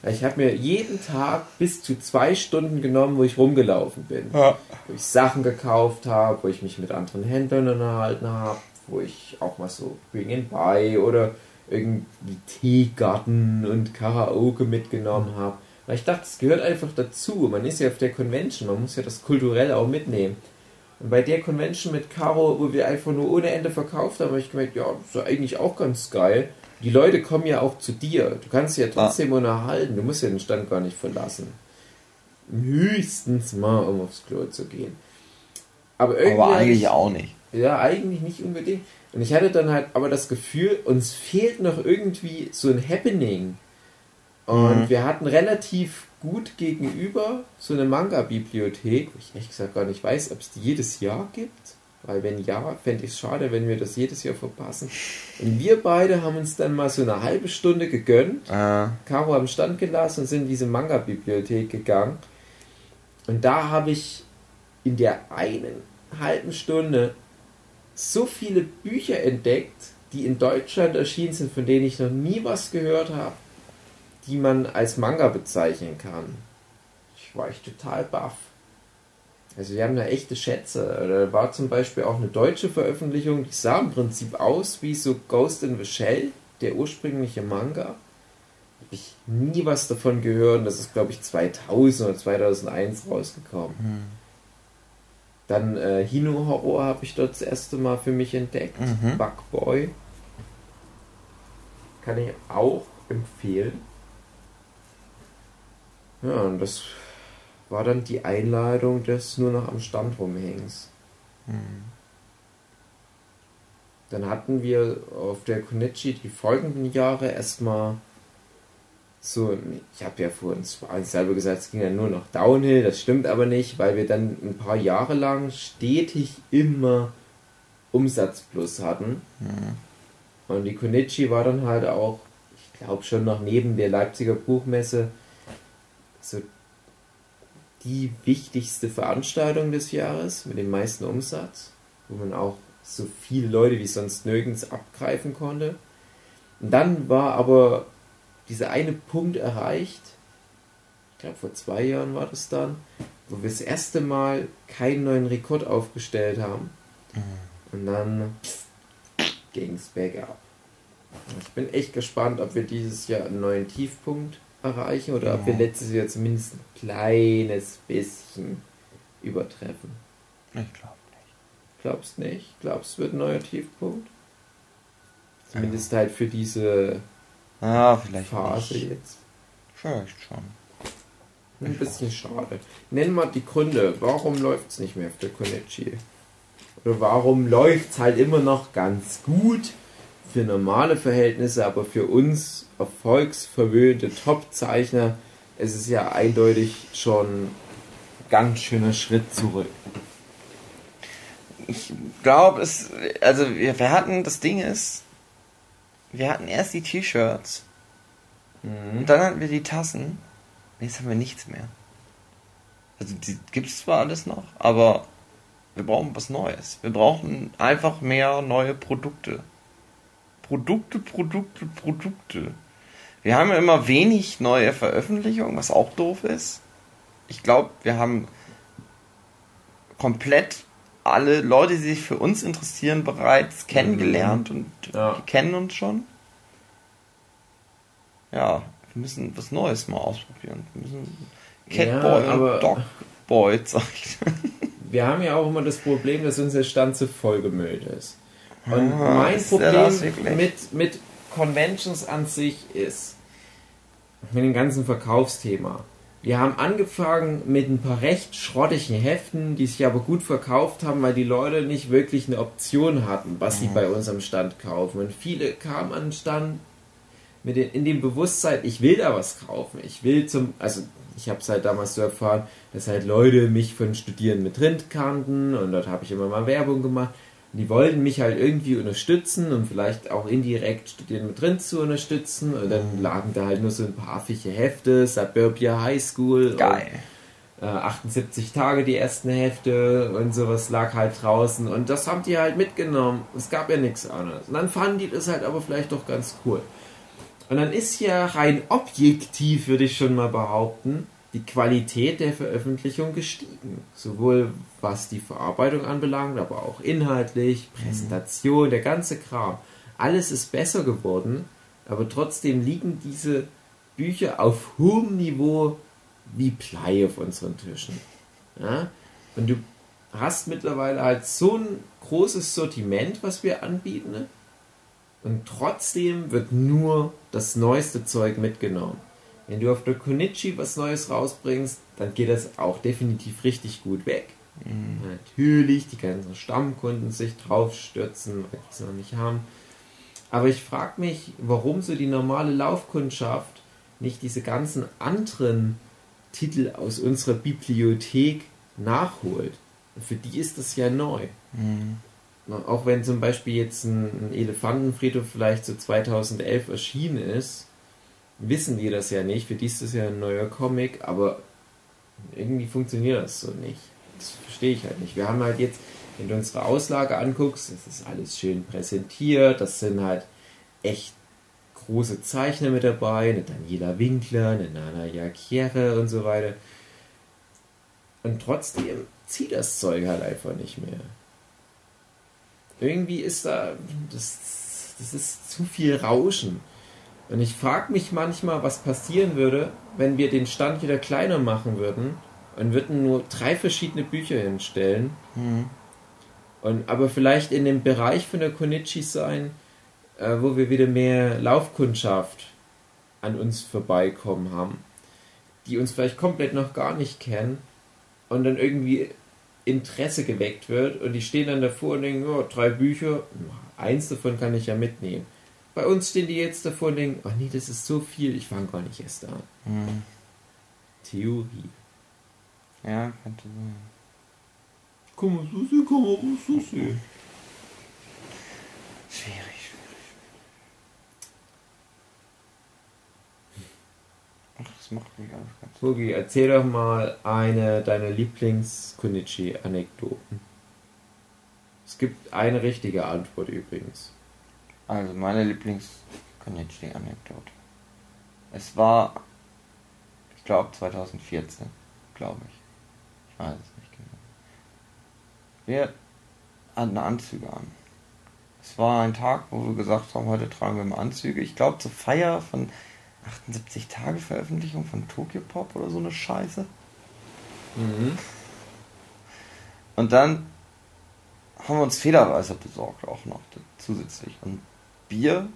Ich habe mir jeden Tag bis zu zwei Stunden genommen, wo ich rumgelaufen bin. Ja. Wo ich Sachen gekauft habe, wo ich mich mit anderen Händlern unterhalten habe, wo ich auch mal so Bring in Buy oder irgendwie Teegarten und Karaoke mitgenommen habe. Weil ich dachte, es gehört einfach dazu. Man ist ja auf der Convention, man muss ja das kulturell auch mitnehmen. Und bei der Convention mit Caro, wo wir einfach nur ohne Ende verkauft haben, habe ich gemerkt, ja, das ist eigentlich auch ganz geil die Leute kommen ja auch zu dir. Du kannst sie ja trotzdem ah. unterhalten. Du musst ja den Stand gar nicht verlassen. Höchstens mal, um aufs Klo zu gehen. Aber, irgendwie aber eigentlich ich, auch nicht. Ja, eigentlich nicht unbedingt. Und ich hatte dann halt aber das Gefühl, uns fehlt noch irgendwie so ein Happening. Und mhm. wir hatten relativ gut gegenüber so eine Manga-Bibliothek, wo ich ehrlich gesagt gar nicht weiß, ob es die jedes Jahr gibt. Weil wenn ja, fände ich es schade, wenn wir das jedes Jahr verpassen. Und wir beide haben uns dann mal so eine halbe Stunde gegönnt, ah. Caro am Stand gelassen und sind in diese Manga-Bibliothek gegangen. Und da habe ich in der einen halben Stunde so viele Bücher entdeckt, die in Deutschland erschienen sind, von denen ich noch nie was gehört habe, die man als Manga bezeichnen kann. Ich war echt total baff. Also wir haben da echte Schätze. Da war zum Beispiel auch eine deutsche Veröffentlichung, die sah im Prinzip aus wie so Ghost in the Shell, der ursprüngliche Manga. Habe ich nie was davon gehört. Das ist, glaube ich, 2000 oder 2001 rausgekommen. Hm. Dann äh, Hino Horror habe ich dort das erste Mal für mich entdeckt. Mhm. Bugboy. Kann ich auch empfehlen. Ja, und das war dann die Einladung des nur noch am Stand rumhängens. Mhm. Dann hatten wir auf der Konichi die folgenden Jahre erstmal so, ich habe ja vorhin selber gesagt, es ging ja nur noch Downhill, das stimmt aber nicht, weil wir dann ein paar Jahre lang stetig immer Umsatzplus hatten. Mhm. Und die Konichi war dann halt auch, ich glaube schon noch neben der Leipziger Buchmesse, so die wichtigste Veranstaltung des Jahres mit dem meisten Umsatz, wo man auch so viele Leute wie sonst nirgends abgreifen konnte. Und dann war aber dieser eine Punkt erreicht, ich glaube vor zwei Jahren war das dann, wo wir das erste Mal keinen neuen Rekord aufgestellt haben. Und dann ging es bergab. Ich bin echt gespannt, ob wir dieses Jahr einen neuen Tiefpunkt erreichen oder ob wir Ja. letztes Jahr zumindest ein kleines bisschen übertreffen. Ich glaube nicht. Glaubst nicht? Glaubst, es wird ein neuer Tiefpunkt? Zumindest halt für diese Ah, vielleicht Phase nicht. jetzt. Vielleicht schon. Ein bisschen schade. Nenn mal die Gründe. Warum läuft es nicht mehr auf der Konichi? Oder warum läuft es halt immer noch ganz gut für normale Verhältnisse, aber für uns erfolgsverwöhnte Top-Zeichner ist es ja eindeutig schon ganz schöner Schritt zurück. Ich glaube, es. Also, wir, wir hatten, das Ding ist, wir hatten erst die T-Shirts Mhm. und dann hatten wir die Tassen. Und Jetzt haben wir nichts mehr. Also, die gibt's zwar alles noch, aber wir brauchen was Neues. Wir brauchen einfach mehr neue Produkte. Produkte, Produkte, Produkte. Wir haben ja immer wenig neue Veröffentlichungen, was auch doof ist. Ich glaube, wir haben komplett alle Leute, die sich für uns interessieren, bereits kennengelernt und Ja. die kennen uns schon. Ja, wir müssen was Neues mal ausprobieren. Wir müssen Catboy Ja, und Dogboy zeichnen. *laughs* Wir haben ja auch immer das Problem, dass unser Stand zu vollgemüllt ist. Und Ah, mein ist Problem mit, mit Conventions an sich ist, mit dem ganzen Verkaufsthema. Wir haben angefangen mit ein paar recht schrottigen Heften, die sich aber gut verkauft haben, weil die Leute nicht wirklich eine Option hatten, was sie bei uns am Stand kaufen. Und viele kamen an den Stand mit den, in dem Bewusstsein, ich will da was kaufen. Ich will zum, also ich habe es halt damals so erfahren, dass halt Leute mich von Studieren mit Rind kannten und dort habe ich immer mal Werbung gemacht. Und die wollten mich halt irgendwie unterstützen und vielleicht auch indirekt Studieren mit Rind zu unterstützen. Und dann lagen da halt nur so ein paar affige Hefte, Suburbia High School. Geil. Und, äh, 78 Tage die ersten Hefte und sowas lag halt draußen. Und das haben die halt mitgenommen. Es gab ja nichts anderes. Und dann fanden die das halt aber vielleicht doch ganz cool. Und dann ist ja rein objektiv, würde ich schon mal behaupten, die Qualität der Veröffentlichung gestiegen. Sowohl was die Verarbeitung anbelangt, aber auch inhaltlich, Präsentation, der ganze Kram. Alles ist besser geworden, aber trotzdem liegen diese Bücher auf hohem Niveau wie Blei auf unseren Tischen. Ja? Und du hast mittlerweile halt so ein großes Sortiment, was wir anbieten, ne? und trotzdem wird nur das neueste Zeug mitgenommen. Wenn du auf der Konichi was Neues rausbringst, dann geht das auch definitiv richtig gut weg. Natürlich, die ganzen Stammkunden sich drauf stürzen, weil die es noch nicht haben. Aber ich frage mich, warum so die normale Laufkundschaft nicht diese ganzen anderen Titel aus unserer Bibliothek nachholt. Für die ist das ja neu. Auch wenn zum Beispiel jetzt ein, ein Elefantenfriedhof vielleicht so 2011 erschienen ist, wissen die das ja nicht. Für die ist das ja ein neuer Comic, aber irgendwie funktioniert das so nicht. Das verstehe ich halt nicht. Wir haben halt jetzt, wenn du unsere Auslage anguckst, das ist alles schön präsentiert, das sind halt echt große Zeichner mit dabei, eine Daniela Winkler, eine Nana Jakiere und so weiter. Und trotzdem zieht das Zeug halt einfach nicht mehr. Irgendwie ist da, das, das ist zu viel Rauschen. Und ich frage mich manchmal, was passieren würde, wenn wir den Stand wieder kleiner machen würden und würden nur drei verschiedene Bücher hinstellen. Und, aber vielleicht in dem Bereich von der Konichi sein, äh, wo wir wieder mehr Laufkundschaft an uns vorbeikommen haben, die uns vielleicht komplett noch gar nicht kennen und dann irgendwie Interesse geweckt wird und die stehen dann davor und denken, oh, drei Bücher, eins davon kann ich ja mitnehmen. Bei uns stehen die jetzt davor und denken, oh nee, das ist so viel, ich fange gar nicht erst an. Hm. Theorie. Ja, könnte sein. Sehen, kann man auch so sehen. Schwierig, schwierig. Ach, das macht mich alles ganz. Fugi, erzähl doch mal eine deiner Lieblings-Kunichi-Anekdoten. Es gibt eine richtige Antwort übrigens. Also, meine Lieblings-Konichi-Anekdote. Es war, ich glaube, 2014, glaube ich. Ich weiß es nicht genau. Wir hatten Anzüge an. Es war ein Tag, wo wir gesagt haben, heute tragen wir mal Anzüge. Ich glaube, zur Feier von 78 Tage Veröffentlichung von Tokyo Pop oder so eine Scheiße. Mhm. Und dann haben wir uns Federweißer besorgt auch noch zusätzlich. Und Bier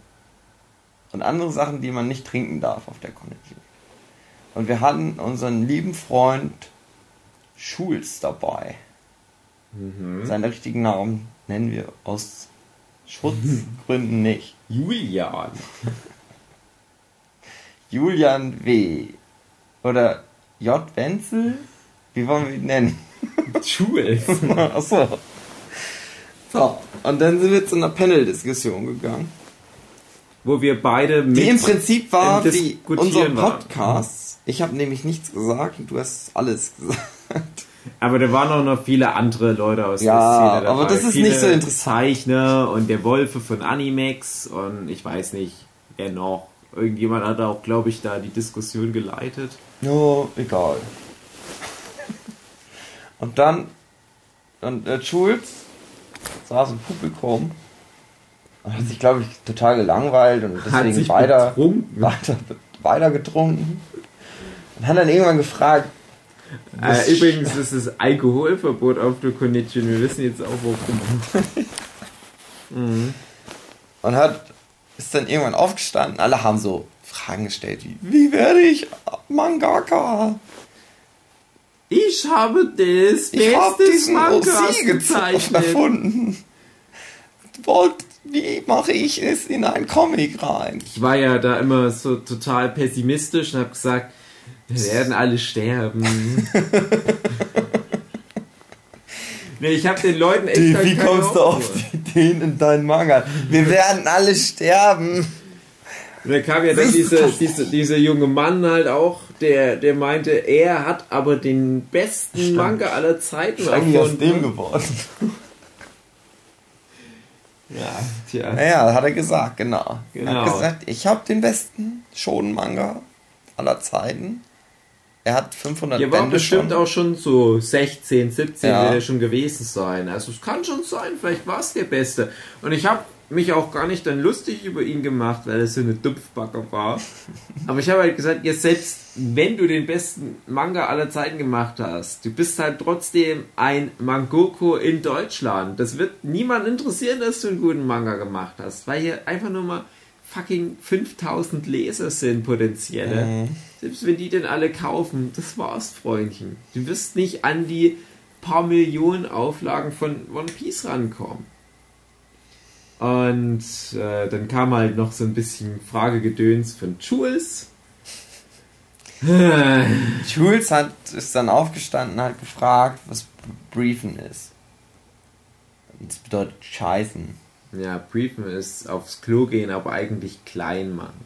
und andere Sachen, die man nicht trinken darf auf der Connection. Und wir hatten unseren lieben Freund Schulz dabei. Mhm. Seinen richtigen Namen nennen wir aus Schutzgründen nicht. *laughs* Julian. *laughs* Julian W. Oder J. Wenzel? Wie wollen wir ihn nennen? *laughs* Jules. Achso. So, und dann sind wir zu einer Panel-Diskussion gegangen. Wo wir beide mit Die im Prinzip war im wie unser. Podcast. Ich habe nämlich nichts gesagt und du hast alles gesagt. Aber da waren auch noch viele andere Leute aus Ja, der Szene dabei. aber das ist viele nicht so interessant. Zeichner und der Wolfe von Animex und ich weiß nicht, wer noch. Irgendjemand hat auch, glaube ich, da die Diskussion geleitet. No, egal. Und dann, und der Schulz saß im Publikum und hat sich, glaube ich, total gelangweilt und deswegen weiter, betrunken. weiter, weiter getrunken. Und hat dann irgendwann gefragt, Äh, übrigens ist es Alkoholverbot auf der Konnichiwa. Wir wissen jetzt auch warum. *laughs* und hat, ist dann irgendwann aufgestanden. Alle haben so Fragen gestellt wie, wie werde ich Mangaka? Ich habe das Ich habe beste diesen Manga gezeichnet. erfunden. Wollt, wie mache ich es in ein Comic rein? Ich war ja da immer so total pessimistisch und habe gesagt, wir werden alle sterben. *laughs* nee, ich habe den Leuten echt Wie, halt wie kommst du auf die Ideen in deinen Manga? Wir werden alle sterben. Und dann kam ja dann diese, diese, dieser junge Mann halt auch, der, der meinte, er hat aber den besten Stimmt. Manga aller Zeiten Ist eigentlich aus dem erfunden. geworden. Ja, tja. Naja, hat er gesagt, genau. Er Genau. hat gesagt, ich habe den besten Shonen-Manga aller Zeiten. Er hat 500 Der war bestimmt schon. auch schon so 16, 17 Ja. wird er schon gewesen sein. Also es kann schon sein, vielleicht war es der Beste. Und ich habe mich auch gar nicht dann lustig über ihn gemacht, weil er so eine Dumpfbacke war. Aber ich habe halt gesagt, ja, selbst wenn du den besten Manga aller Zeiten gemacht hast, du bist halt trotzdem ein Mangoko in Deutschland. Das wird niemand interessieren, dass du einen guten Manga gemacht hast, weil hier einfach nur mal fucking 5000 Leser sind potenzielle. Mhm. Selbst wenn die denn alle kaufen, das war's, Freundchen. Du wirst nicht an die paar Millionen Auflagen von One Piece rankommen. Und äh, dann kam halt noch so ein bisschen Fragegedöns von Jules. *laughs* Jules hat, ist dann aufgestanden, hat gefragt, was Briefen ist. Das bedeutet Scheißen. Ja, briefen ist aufs Klo gehen, aber eigentlich klein machen.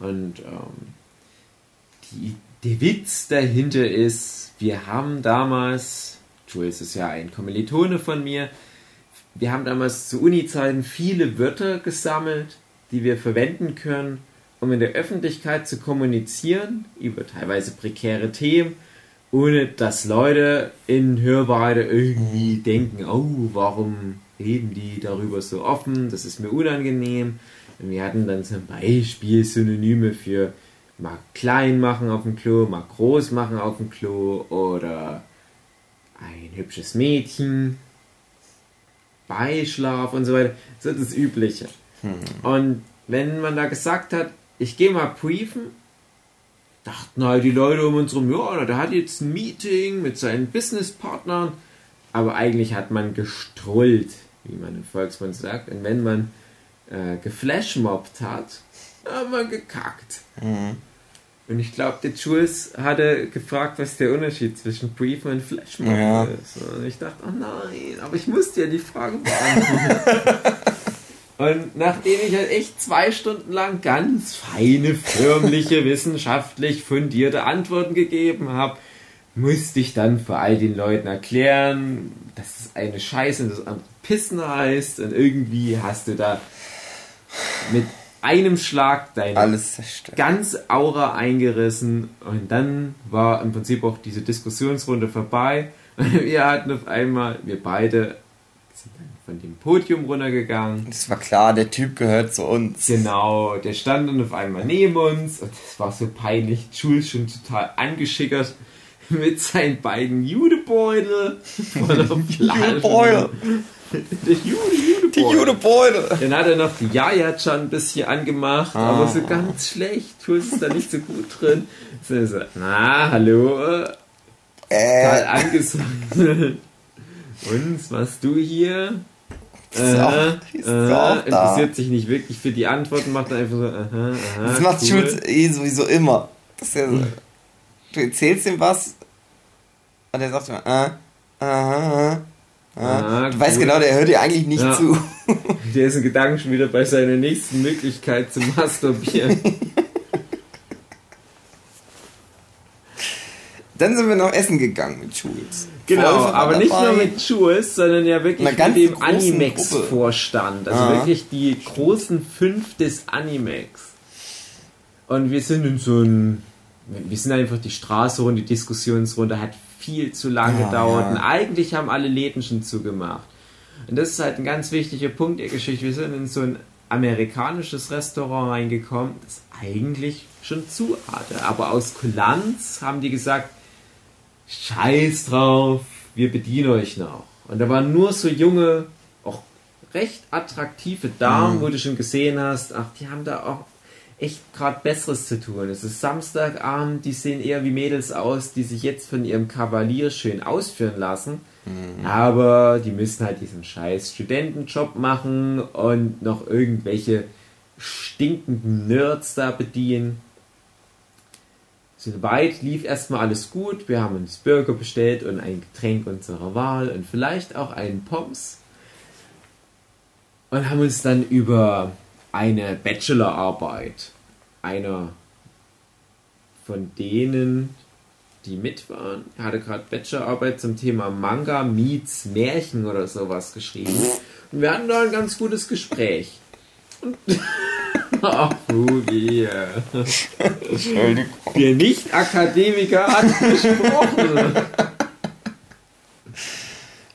Und ähm, die, der Witz dahinter ist, wir haben damals, Jules ist ja ein Kommilitone von mir, wir haben damals zu Uni-Zeiten viele Wörter gesammelt, die wir verwenden können, um in der Öffentlichkeit zu kommunizieren über teilweise prekäre Themen, ohne dass Leute in Hörweite irgendwie denken, oh, warum reden die darüber so offen, das ist mir unangenehm. Und wir hatten dann zum Beispiel Synonyme für mal klein machen auf dem Klo, mal groß machen auf dem Klo oder ein hübsches Mädchen, Beischlaf und so weiter. So das Übliche. Und wenn man da gesagt hat, ich gehe mal briefen, dachten halt die Leute um uns rum, ja, der hat jetzt ein Meeting mit seinen Businesspartnern, aber eigentlich hat man gestrullt, wie man im Volksmund sagt. Und wenn man äh, geflashmobbt hat, hat man gekackt. Und ich glaube, der Jules hatte gefragt, was der Unterschied zwischen Briefen und Flashmob Ja. ist. Und ich dachte, oh nein, aber ich musste ja die Frage beantworten. *laughs* Und nachdem ich halt echt zwei Stunden lang ganz feine, förmliche, *laughs* wissenschaftlich fundierte Antworten gegeben habe, musste ich dann vor all den Leuten erklären, dass es eine Scheiße und das andere Pissen heißt. Und irgendwie hast du da mit einem Schlag deine Alles zerstört. ganz Aura eingerissen und dann war im Prinzip auch diese Diskussionsrunde vorbei. *laughs* Wir hatten auf einmal, wir beide sind dann von dem Podium runtergegangen. Es war klar, der Typ gehört zu uns. Genau, der stand dann auf einmal neben uns und das war so peinlich. Jules schon total angeschickert *laughs* mit seinen beiden Judebeutel *laughs* voller. Judebeutel. Der Jude, Die Judebeutel. Judebeutel. Dann hat er noch die Jaja schon ein bisschen angemacht, Ah. aber so ganz schlecht. Jules ist da nicht so gut drin. So, er so, na, hallo, total Äh, angesagt. Und, was du hier? Ist auch- Äh, ist äh, auch da. interessiert sich nicht wirklich für die Antworten, macht einfach so, aha, aha. das macht cool. Schulz eh sowieso immer. Das ist ja so. Du erzählst ihm was und er sagt immer, äh, aha, aha. Ah, Du weißt cool. genau, der hört dir eigentlich nicht Ja. zu. *laughs* Der ist in Gedanken schon wieder bei seiner nächsten Möglichkeit zu masturbieren. *laughs* Dann sind wir noch essen gegangen mit Schulz. Genau, aber nicht dabei. nur mit Jules, sondern ja wirklich mit dem Animex-Vorstand. Also Ah. wirklich die großen fünf des Animex. Und wir sind in so ein. Wir sind einfach die Straße runter, die Diskussionsrunde hat viel zu lange Ja, gedauert. ja. Und eigentlich haben alle Läden schon zugemacht. Und das ist halt ein ganz wichtiger Punkt der Geschichte. Wir sind in so ein amerikanisches Restaurant reingekommen, das eigentlich schon zu hatte. Aber aus Kulanz haben die gesagt, Scheiß drauf, wir bedienen euch noch. Und da waren nur so junge, auch recht attraktive Damen, wo du schon gesehen hast, ach, die haben da auch echt gerade Besseres zu tun. Es ist Samstagabend, die sehen eher wie Mädels aus, die sich jetzt von ihrem Kavalier schön ausführen lassen. Aber die müssen halt diesen scheiß Studentenjob machen und noch irgendwelche stinkenden Nerds da bedienen. Soweit lief erstmal alles gut. Wir haben uns Burger bestellt und ein Getränk unserer Wahl und vielleicht auch einen Pommes. Und haben uns dann über eine Bachelorarbeit einer von denen, die mit waren, hatte gerade Bachelorarbeit zum Thema Manga meets Märchen oder sowas geschrieben. Und wir hatten da ein ganz gutes Gespräch. Und *laughs* Ach. Entschuldigung. Der Nicht-Akademiker hat gesprochen.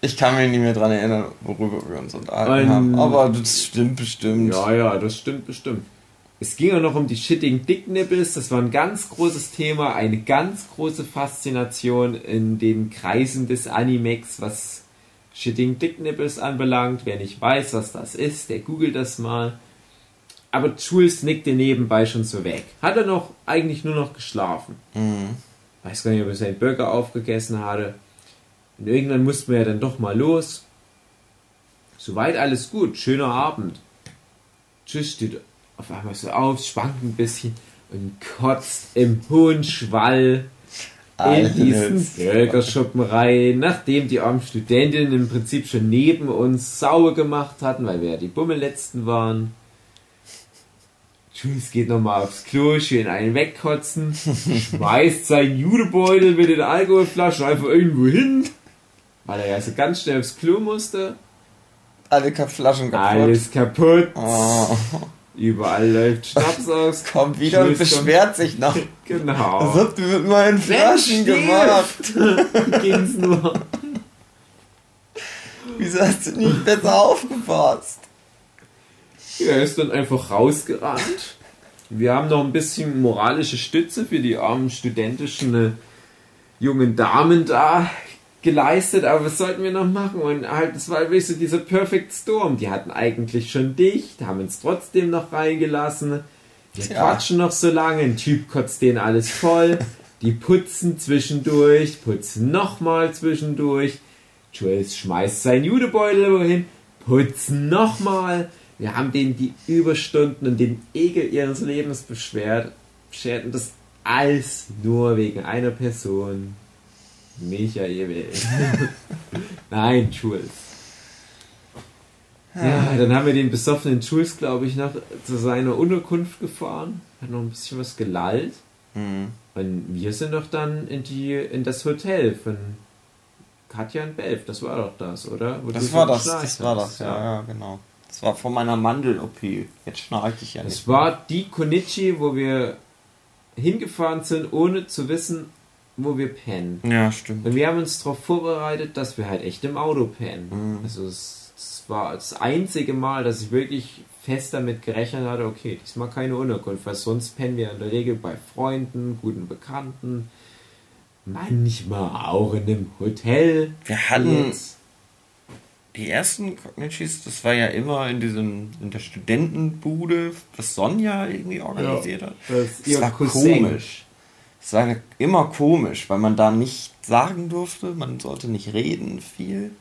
Ich kann mich nicht mehr dran erinnern, worüber wir uns unterhalten haben. Aber das stimmt bestimmt. Ja, ja, das stimmt bestimmt. Es ging ja noch um die shitting Dick Nipples. Das war ein ganz großes Thema, eine ganz große Faszination in den Kreisen des Animex, was shitting Dick Nipples anbelangt. Wer nicht weiß, was das ist, der googelt das mal. Aber Jules nickte nebenbei schon so weg. Hat er noch eigentlich nur noch geschlafen. Mhm. Weiß gar nicht, ob er seinen Burger aufgegessen hatte. Und irgendwann mussten wir ja dann doch mal los. Soweit alles gut, schöner Abend. Tschüss steht auf einmal so auf, schwankt ein bisschen und kotzt im hohen Schwall in diesen Alles. Burgerschuppen rein, nachdem die armen Studentinnen im Prinzip schon neben uns sauer gemacht hatten, weil wir ja die Bummelletzten waren. Jules geht nochmal aufs Klo, schön einen wegkotzen, *laughs* schmeißt seinen Judebeutel mit den Alkoholflaschen einfach irgendwo hin, weil er ja so ganz schnell aufs Klo musste. Alle Flaschen kaputt. Alles kaputt, Oh, überall läuft Schnaps aus. *laughs* kommt wieder und beschwert sich noch. *laughs* Genau. Was habt ihr mit meinen Flaschen gemacht? *laughs* Ging's nur. Wieso hast du nicht besser aufgepasst? Er ist dann einfach rausgerannt Wir haben noch ein bisschen moralische Stütze für die armen studentischen äh, jungen Damen da geleistet, aber was sollten wir noch machen? Und halt, es war wirklich so dieser Perfect Storm. Die hatten eigentlich schon dicht, haben uns trotzdem noch reingelassen. Wir Tja. quatschen noch so lange, ein Typ kotzt denen alles voll. Die putzen zwischendurch, putzen nochmal zwischendurch. Jules schmeißt seinen Judebeutel wohin, putzen nochmal. Wir haben denen die Überstunden und den Ekel ihres Lebens beschwert, beschert und das alles nur wegen einer Person. Michael. *laughs* Nein, Jules. Ja, dann haben wir den besoffenen Jules, glaube ich, nach zu seiner Unterkunft gefahren. Hat noch ein bisschen was gelallt. Mhm. Und wir sind doch dann in die in das Hotel von Katja und Belf. Das war doch das, oder? Wo Das war das, das war hast, das, ja, ja, genau. Das war von meiner Mandel-OP. Jetzt schnarche ich ja nicht. Es war die Konichi, wo wir hingefahren sind, ohne zu wissen, wo wir pennen. Ja, stimmt. Und wir haben uns darauf vorbereitet, dass wir halt echt im Auto pennen. Mhm. Also es, es war das einzige Mal, dass ich wirklich fest damit gerechnet hatte, okay, diesmal keine Unterkunft, weil sonst pennen wir in der Regel bei Freunden, guten Bekannten, manchmal auch in einem Hotel. Wir hatten Jetzt. die ersten Cognichis, das war ja immer in diesem, in der Studentenbude, was Sonja irgendwie organisiert hat. Das, Das war Cousin. komisch. Es war immer komisch, weil man da nicht sagen durfte, man sollte nicht reden viel.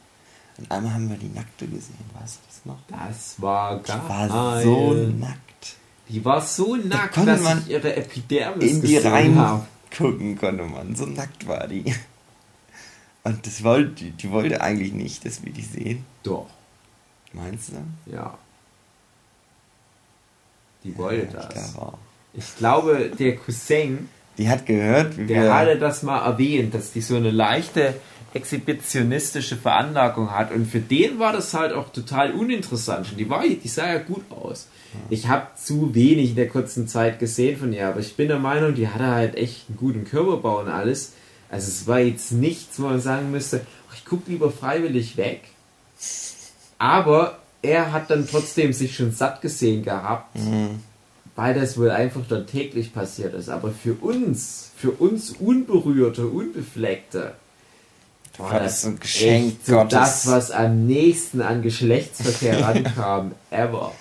Und einmal haben wir die Nackte gesehen, weißt du das noch? Das war Die geil. war so nackt. Die war so nackt, konnte dass man ich ihre Epidermis In die rein habe. gucken konnte man, so nackt war die. Und das wollte, die, die wollte eigentlich nicht, dass wir die sehen. Doch, Meinst du? ja. Die wollte Ja, das. Ich glaube, der Cousin, Die hat gehört, wie der wir. hatte das mal erwähnt, dass die so eine leichte exhibitionistische Veranlagung hat. Und für den war das halt auch total uninteressant. Und die, war, die sah ja gut aus. Ich habe zu wenig in der kurzen Zeit gesehen von ihr, aber ich bin der Meinung, die hatte halt echt einen guten Körperbau und alles. Also es war jetzt nichts, wo man sagen müsste, ach, ich gucke lieber freiwillig weg. Aber er hat dann trotzdem sich schon satt gesehen gehabt Mhm. Weil das wohl einfach dann täglich passiert ist. Aber für uns, für uns Unberührte, Unbefleckte, war das so ein Geschenk echt Gottes. das, was am nächsten an Geschlechtsverkehr *laughs* rankam, ever.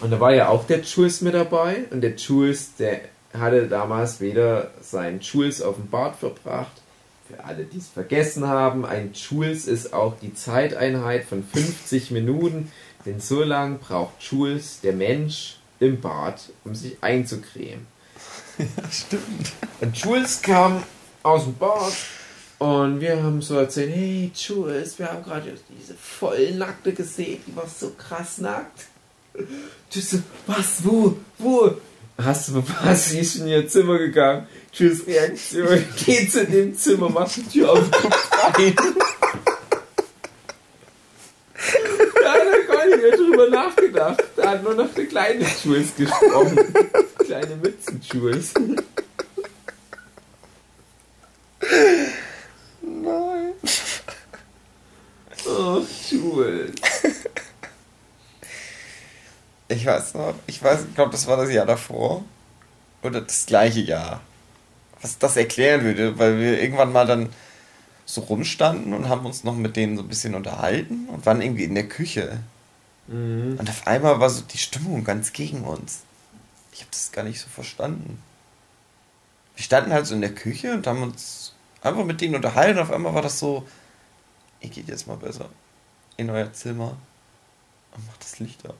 Und da war ja auch der Jules mit dabei und der Jules, der hatte damals wieder seinen Jules auf dem Bart verbracht. Für alle, die es vergessen haben, ein Jules ist auch die Zeiteinheit von 50 Minuten, denn so lang braucht Jules, der Mensch, im Bad, um sich einzucremen. *laughs* Ja, stimmt. Und Jules kam aus dem Bad und wir haben so erzählt, hey Jules, wir haben gerade diese Vollnackte gesehen, die war so krass nackt. Du so, was, wo, wo? Hast du verpasst, sie ist in ihr Zimmer gegangen. Jules Reaktion, *laughs* geht zu dem Zimmer, macht die Tür auf, guckt rein. Da hat er gar nicht mehr drüber nachgedacht. Da hat nur noch der kleine Jules gesprochen. Kleine Mützen-Jules. Nein. Oh, Jules. Ich weiß noch, ich weiß, ich glaube, das war das Jahr davor. Oder das gleiche Jahr. Was das erklären würde, weil wir irgendwann mal dann so rumstanden und haben uns noch mit denen so ein bisschen unterhalten und waren irgendwie in der Küche. Mhm. Und auf einmal war so die Stimmung ganz gegen uns. Ich habe das gar nicht so verstanden. Wir standen halt so in der Küche und haben uns einfach mit denen unterhalten. Und auf einmal war das so, ihr geht jetzt mal besser in euer Zimmer und macht das Licht aus.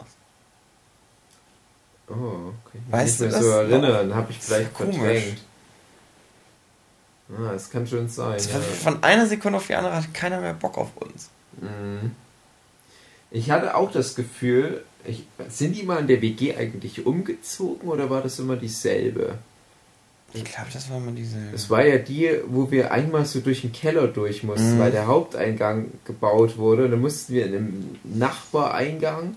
Oh, okay. Weißt du mehr so das erinnern, noch? habe ich vielleicht verdrängt. Ah, das kann schon sein. Es Ja. Von einer Sekunde auf die andere hatte keiner mehr Bock auf uns. Mhm. Ich hatte auch das Gefühl, ich, sind die mal in der WG eigentlich umgezogen oder war das immer dieselbe? Ich glaube, das war immer diese. Es war ja die, wo wir einmal so durch den Keller durch mussten, Mhm. weil der Haupteingang gebaut wurde. Und dann mussten wir in einem Nachbareingang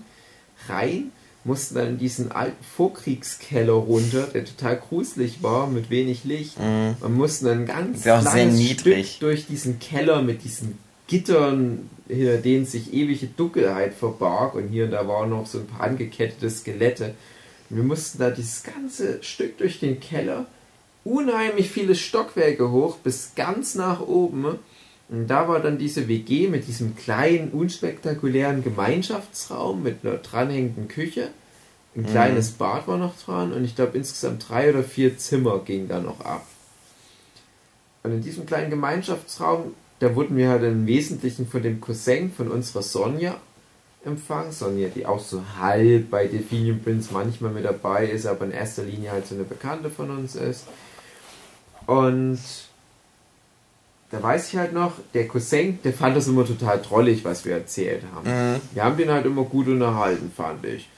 rein, mussten dann in diesen alten Vorkriegskeller runter, der total gruselig war, mit wenig Licht. Mhm. Man musste dann ganz sehr langes niedrig. Stück durch diesen Keller mit diesen Gittern, hinter denen sich ewige Dunkelheit verbarg und hier und da waren noch so ein paar angekettete Skelette. Wir mussten da dieses ganze Stück durch den Keller, unheimlich viele Stockwerke hoch, bis ganz nach oben. Und da war dann diese WG mit diesem kleinen, unspektakulären Gemeinschaftsraum mit einer dranhängenden Küche. Ein kleines Bad war noch dran und ich glaube insgesamt drei oder vier Zimmer gingen da noch ab. Und in diesem kleinen Gemeinschaftsraum, da wurden wir halt im Wesentlichen von dem Cousin von unserer Sonja empfangen. Sonja, die auch so halb bei Delphinium Prince manchmal mit dabei ist, aber in erster Linie halt so eine Bekannte von uns ist. Und da weiß ich halt noch, der Cousin, der fand das immer total trollig, was wir erzählt haben. Mhm. Wir haben den halt immer gut unterhalten, fand ich.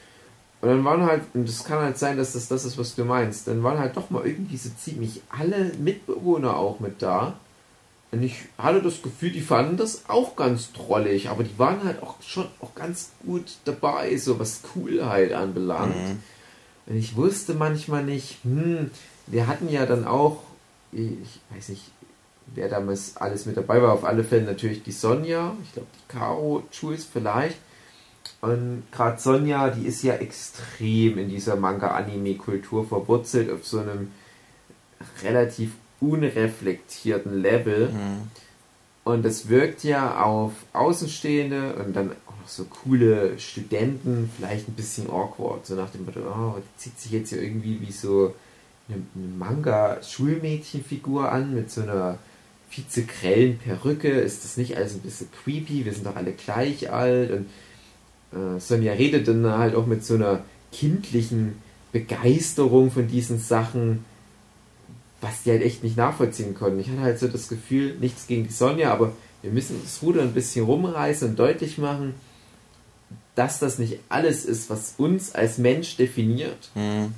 Und dann waren halt, und das kann halt sein, dass das das ist, was du meinst, dann waren halt doch mal irgendwie so ziemlich alle Mitbewohner auch mit da. Und ich hatte das Gefühl, die fanden das auch ganz trollig, aber die waren halt auch schon auch ganz gut dabei, so was Coolheit anbelangt. Mhm. Und ich wusste manchmal nicht, hm, wir hatten ja dann auch, ich weiß nicht, wer damals alles mit dabei war, auf alle Fälle natürlich die Sonja, ich glaube die Caro, Jules vielleicht. Und gerade Sonja, die ist ja extrem in dieser Manga-Anime-Kultur verwurzelt auf so einem relativ unreflektierten Level. Mhm. Und das wirkt ja auf Außenstehende und dann auch noch so coole Studenten vielleicht ein bisschen awkward. So nach dem Motto, oh, die zieht sich jetzt hier irgendwie wie so eine, eine Manga-Schulmädchenfigur an mit so einer viel zu grellen Perücke. Ist das nicht alles ein bisschen creepy? Wir sind doch alle gleich alt. Und äh, Sonja redet dann halt auch mit so einer kindlichen Begeisterung von diesen Sachen, was die halt echt nicht nachvollziehen konnten. Ich hatte halt so das Gefühl, nichts gegen die Sonja, aber wir müssen das Ruder ein bisschen rumreißen und deutlich machen, dass das nicht alles ist, was uns als Mensch definiert. Mhm.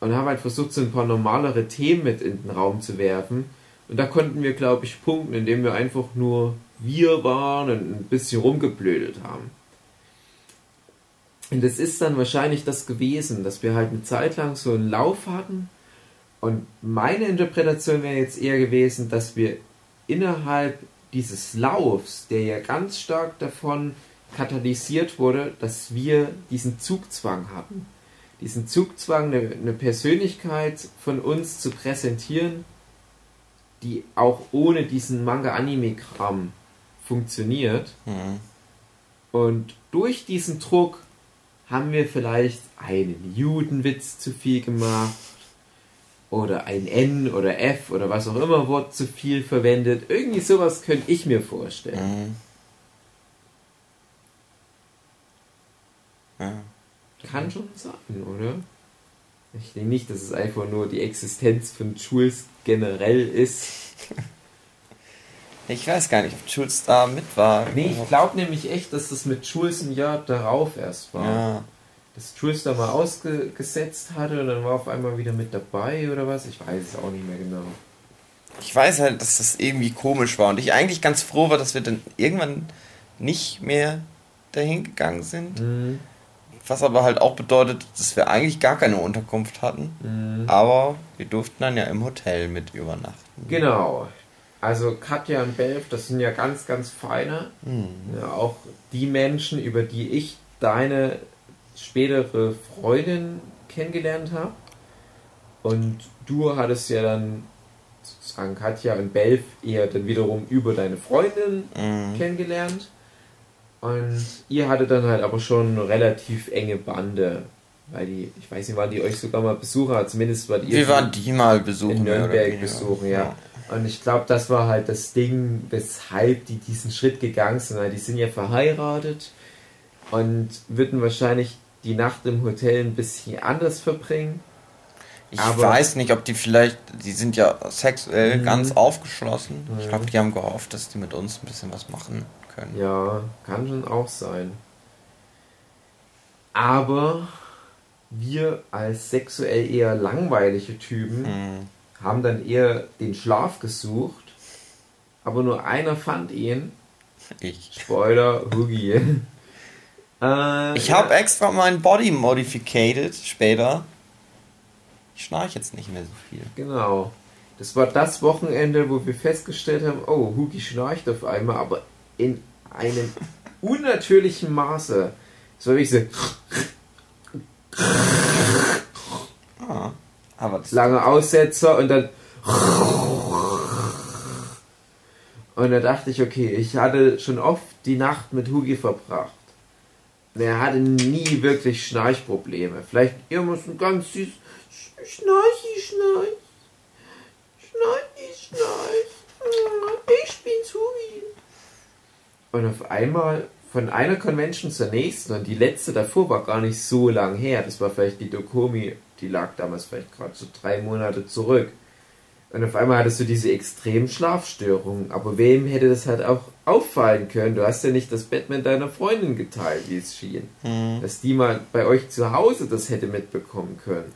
Und haben halt versucht, so ein paar normalere Themen mit in den Raum zu werfen. Und da konnten wir, glaube ich, punkten, indem wir einfach nur wir waren und ein bisschen rumgeblödelt haben. Und es ist dann wahrscheinlich das gewesen, dass wir halt eine Zeit lang so einen Lauf hatten. Und meine Interpretation wäre jetzt eher gewesen, dass wir innerhalb dieses Laufs, der ja ganz stark davon katalysiert wurde, dass wir diesen Zugzwang hatten. Diesen Zugzwang, eine, eine Persönlichkeit von uns zu präsentieren, die auch ohne diesen Manga-Anime-Kram funktioniert. Mhm. Und durch diesen Druck haben wir vielleicht einen Judenwitz zu viel gemacht oder ein N oder F oder was auch immer Wort zu viel verwendet. Irgendwie sowas könnte ich mir vorstellen. Mhm. Ja. Kann schon sein, oder? Ich denke nicht, dass es einfach nur die Existenz von Jules generell ist. *laughs* Ich weiß gar nicht, ob Schulz da mit war. Nee, ich glaube nämlich echt, dass das mit Jules ein Jahr darauf erst war. Ja. Dass Jules da mal ausgesetzt hatte und dann war auf einmal wieder mit dabei oder was. Ich weiß es auch nicht mehr genau. Ich weiß halt, dass das irgendwie komisch war und ich eigentlich ganz froh war, dass wir dann irgendwann nicht mehr dahin gegangen sind. Mhm. Was aber halt auch bedeutet, dass wir eigentlich gar keine Unterkunft hatten. Mhm. Aber wir durften dann ja im Hotel mit übernachten. Genau. Also Katja und Belf, das sind ja ganz, ganz feine. Mhm. Ja, auch die Menschen, über die ich deine spätere Freundin kennengelernt habe. Und du hattest ja dann sozusagen Katja und Belf eher dann wiederum über deine Freundin Mhm. kennengelernt. Und ihr hattet dann halt aber schon eine relativ enge Bande. Weil die, ich weiß nicht, waren die euch sogar mal Besucher, zumindest war die Wir waren die mal besuchen. in Nürnberg besuchen, ja. Und ich glaube, das war halt das Ding, weshalb die diesen Schritt gegangen sind. Weil die sind ja verheiratet und würden wahrscheinlich die Nacht im Hotel ein bisschen anders verbringen. Ich Aber- weiß nicht, ob die vielleicht, die sind ja sexuell Mhm. ganz aufgeschlossen. Ich Mhm. glaube, die haben gehofft, dass die mit uns ein bisschen was machen können. Ja, kann schon auch sein. Aber wir als sexuell eher langweilige Typen Mhm. haben dann eher den Schlaf gesucht. Aber nur einer fand ihn. Ich. Spoiler, Hoogie. *laughs* äh, Ich ja. habe extra meinen Body modificated später. Ich schnarch jetzt nicht mehr so viel. Genau. Das war das Wochenende, wo wir festgestellt haben, oh, Hugi schnarcht auf einmal, aber in einem *laughs* unnatürlichen Maße. Es war wirklich so. Aber das lange Aussetzer und dann. Und da dachte ich, okay, ich hatte schon oft die Nacht mit Hugi verbracht. Er hatte nie wirklich Schnarchprobleme. Vielleicht so ein ganz süß Schnarchi, Schnarch. Schnarchi, Schnarch. Ah, Ich bin's, Hugi. Und auf einmal von einer Convention zur nächsten und die letzte davor war gar nicht so lang her. Das war vielleicht die Dokomi, die lag damals vielleicht gerade so drei Monate zurück. Und auf einmal hattest du diese extremen Schlafstörungen. Aber wem hätte das halt auch auffallen können? Du hast ja nicht das Bett mit deiner Freundin geteilt, wie es schien. Dass die mal bei euch zu Hause das hätte mitbekommen können.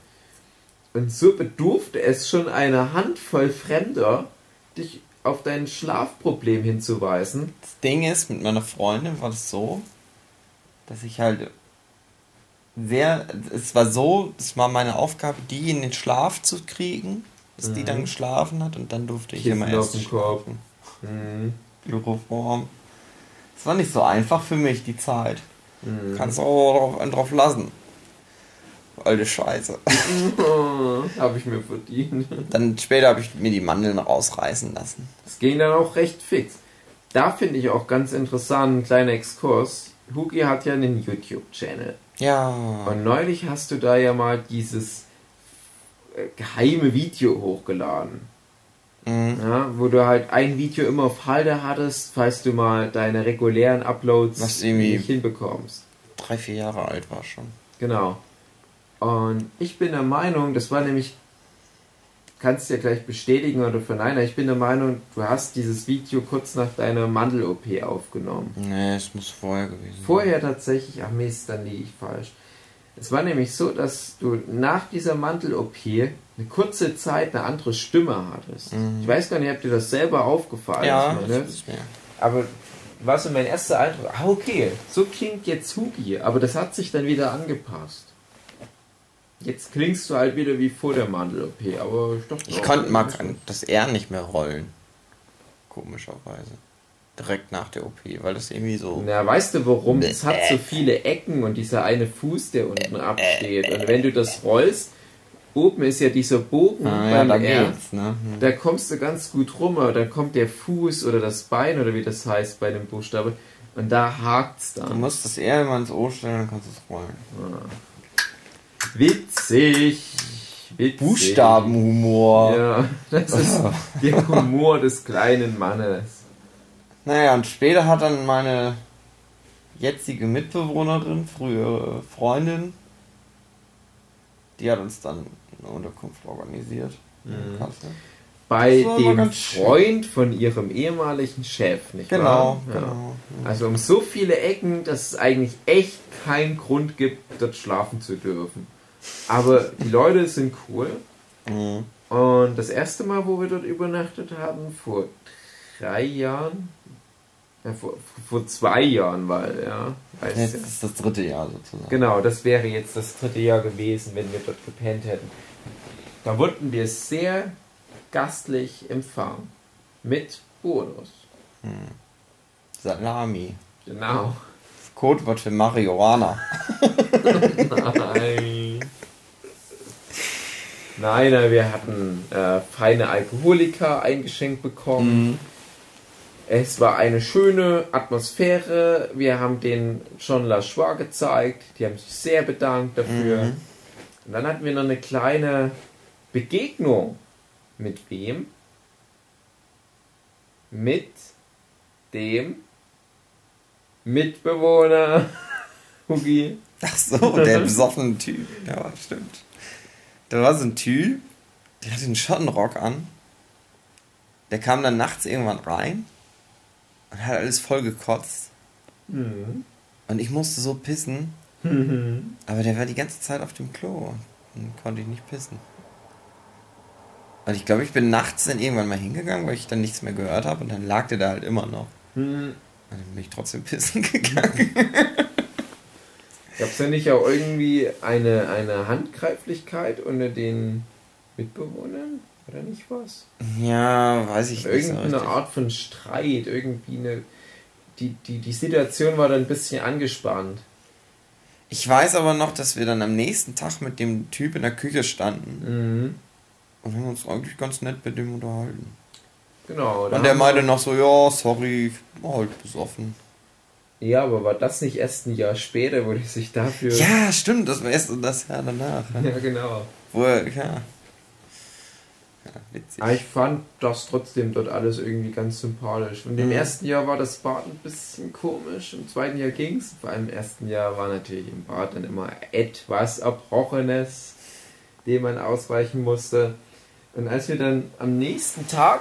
Und so bedurfte es schon einer Handvoll Fremder, dich auf dein Schlafproblem hinzuweisen. Das Ding ist, mit meiner Freundin war das so, dass ich halt sehr, es war so, es war meine Aufgabe, die in den Schlaf zu kriegen, dass die dann geschlafen hat und dann durfte ich Kissen immer erst schlafen. Mhm. Chloroform. Es war nicht so einfach für mich, die Zeit. Mhm. Kannst auch drauf, drauf lassen. Alte Scheiße. *laughs* Habe ich mir verdient. Dann später habe ich mir die Mandeln rausreißen lassen. Das ging dann auch recht fix. Da finde ich auch ganz interessant, ein kleiner Exkurs. Hugi hat ja einen YouTube-Channel. Ja. Und neulich hast du da ja mal dieses geheime Video hochgeladen. Mhm. Ja, wo du halt ein Video immer auf Halde hattest, falls du mal deine regulären Uploads Was nicht hinbekommst. Drei, vier Jahre alt war schon. Genau. Und ich bin der Meinung, das war nämlich, kannst du ja gleich bestätigen oder verneinen, ich bin der Meinung, du hast dieses Video kurz nach deiner Mandel-OP aufgenommen. Nee, es muss vorher gewesen sein. Vorher tatsächlich, ach Mist, dann liege ich falsch. Es war nämlich so, dass du nach dieser Mandel-OP eine kurze Zeit eine andere Stimme hattest. Mhm. Ich weiß gar nicht, ob dir das selber aufgefallen Ja, ist, mir. Aber war so mein erster Eindruck, ah okay, so klingt jetzt Hugi, aber das hat sich dann wieder angepasst. Jetzt klingst du halt wieder wie vor der Mandel-OP, aber ich dachte Ich konnte mal das R nicht mehr rollen. Komischerweise. Direkt nach der OP, weil das irgendwie so. Na, weißt du warum? Es hat so viele Ecken und dieser eine Fuß, der unten absteht. Und wenn du das rollst, oben ist ja dieser Bogen Ah, ja, beim da R. geht's, ne? Hm. Da kommst du ganz gut rum, aber dann kommt der Fuß oder das Bein oder wie das heißt bei dem Buchstabe und da hakt's Du dann. musst das R immer ins O stellen, dann kannst du es rollen. Witzig. Witzig. Buchstabenhumor. Ja, das ist *laughs* der Humor des kleinen Mannes. Naja, und später hat dann meine jetzige Mitbewohnerin, frühere Freundin, die hat uns dann eine Unterkunft organisiert. in Kassel. Bei dem ganz schön. Freund von ihrem ehemaligen Chef, nicht Genau, wahr? Ja. genau. Also um so viele Ecken, dass es eigentlich echt keinen Grund gibt, dort schlafen zu dürfen. Aber die Leute sind cool. Mhm. Und das erste Mal, wo wir dort übernachtet haben, vor drei Jahren, ja, vor, vor zwei Jahren, weil, ja, weiß Jetzt ja. ist das dritte Jahr sozusagen. Genau, das wäre jetzt das dritte Jahr gewesen, wenn wir dort gepennt hätten. Da wurden wir sehr gastlich empfangen. Mit Bonus. Salami. Genau. Das Codewort für Marihuana. Nein. Nein, wir hatten äh, feine Alkoholiker eingeschenkt bekommen. Es war eine schöne Atmosphäre. Wir haben den John Lachroix gezeigt. Die haben sich sehr bedankt dafür. Und dann hatten wir noch eine kleine Begegnung. Mit wem? Mit dem Mitbewohner *laughs* Hugi. Ach so, der besoffene Typ. Ja, stimmt. Da war so ein Typ, der hatte einen Schottenrock an. Der kam dann nachts irgendwann rein und hat alles voll gekotzt. Mhm. Und ich musste so pissen, aber der war die ganze Zeit auf dem Klo. Und konnte ich nicht pissen. Und ich glaube, ich bin nachts dann irgendwann mal hingegangen, weil ich dann nichts mehr gehört habe und dann lag der da halt immer noch. Hm. Und dann bin ich trotzdem pissen *laughs* gegangen. Gab es ja nicht auch irgendwie eine, eine Handgreiflichkeit unter den Mitbewohnern? Oder nicht was? Ja, weiß ich nicht. So Irgendeine richtig. Art von Streit, irgendwie eine. Die, die, die Situation war dann ein bisschen angespannt. Ich weiß aber noch, dass wir dann am nächsten Tag mit dem Typ in der Küche standen Mhm. und haben uns eigentlich ganz nett mit dem unterhalten. Genau. Und der meinte noch so, ja, sorry, ich war halt besoffen. Ja, aber war das nicht erst ein Jahr später, wo die sich dafür. Ja, stimmt, das war erst das Jahr danach. Ja. Ja, genau. Wo ja. Ja, ich fand das trotzdem dort alles irgendwie ganz sympathisch. Und im Mhm. ersten Jahr war das Bad ein bisschen komisch, im zweiten Jahr ging's. Vor allem im ersten Jahr war natürlich im Bad dann immer etwas Erbrochenes, dem man ausweichen musste. Und als wir dann am nächsten Tag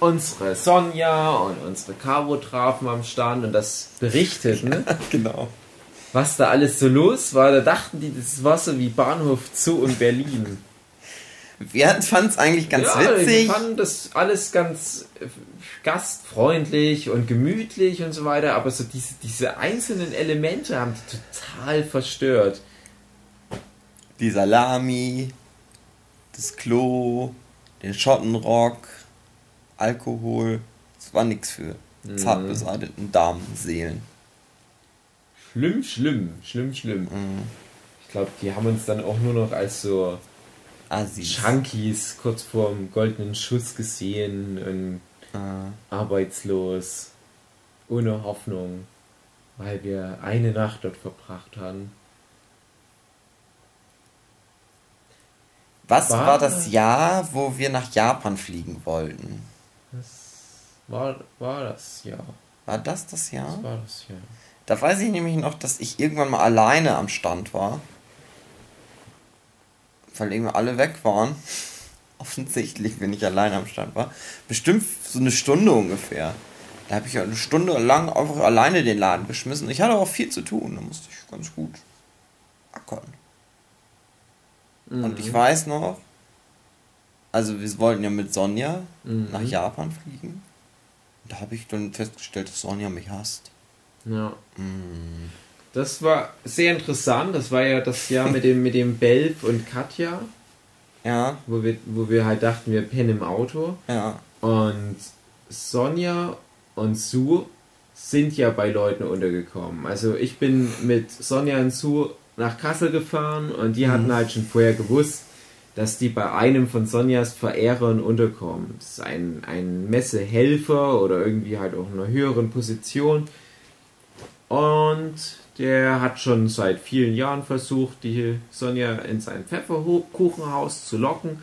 unsere Sonja und unsere Caro trafen am Stand und das berichteten, *laughs* Genau. was da alles so los war, da dachten die, das war so wie Bahnhof Zoo in Berlin. Wir fanden es eigentlich ganz ja, witzig. Wir fanden das alles ganz äh, gastfreundlich und gemütlich und so weiter, aber so diese, diese einzelnen Elemente haben die total verstört. Die Salami, das Klo, den Schottenrock, Alkohol. Das war nichts für Mhm. zart beseiteten Damenseelen. Schlimm, schlimm, schlimm, schlimm. Mhm. Ich glaube, die haben uns dann auch nur noch als so Assis. Junkies kurz vorm goldenen Schuss gesehen und Ah. arbeitslos, ohne Hoffnung, weil wir eine Nacht dort verbracht haben. Was War- war das Jahr, wo wir nach Japan fliegen wollten? Das war, war das ja. War das das Jahr? Das war das ja. Da weiß ich nämlich noch, dass ich irgendwann mal alleine am Stand war. Weil irgendwie alle weg waren. *laughs* Offensichtlich, wenn ich alleine am Stand war. Bestimmt so eine Stunde ungefähr. Da habe ich ja eine Stunde lang einfach alleine den Laden geschmissen. Ich hatte auch viel zu tun. Da musste ich ganz gut ackern. Und ich weiß noch, also wir wollten ja mit Sonja Mhm. nach Japan fliegen. Da habe ich dann festgestellt, dass Sonja mich hasst. Ja. Mm. Das war sehr interessant. Das war ja das Jahr mit dem, mit dem Belf und Katja, Ja, wo wir, wo wir halt dachten, wir pennen im Auto. ja. Und Sonja und Sue sind ja bei Leuten untergekommen. Also ich bin mit Sonja und Sue nach Kassel gefahren und die hatten halt schon vorher gewusst, dass die bei einem von Sonjas Verehrern unterkommen. Das ist ein, ein Messehelfer oder irgendwie halt auch in einer höheren Position. Und der hat schon seit vielen Jahren versucht, die Sonja in sein Pfefferkuchenhaus zu locken.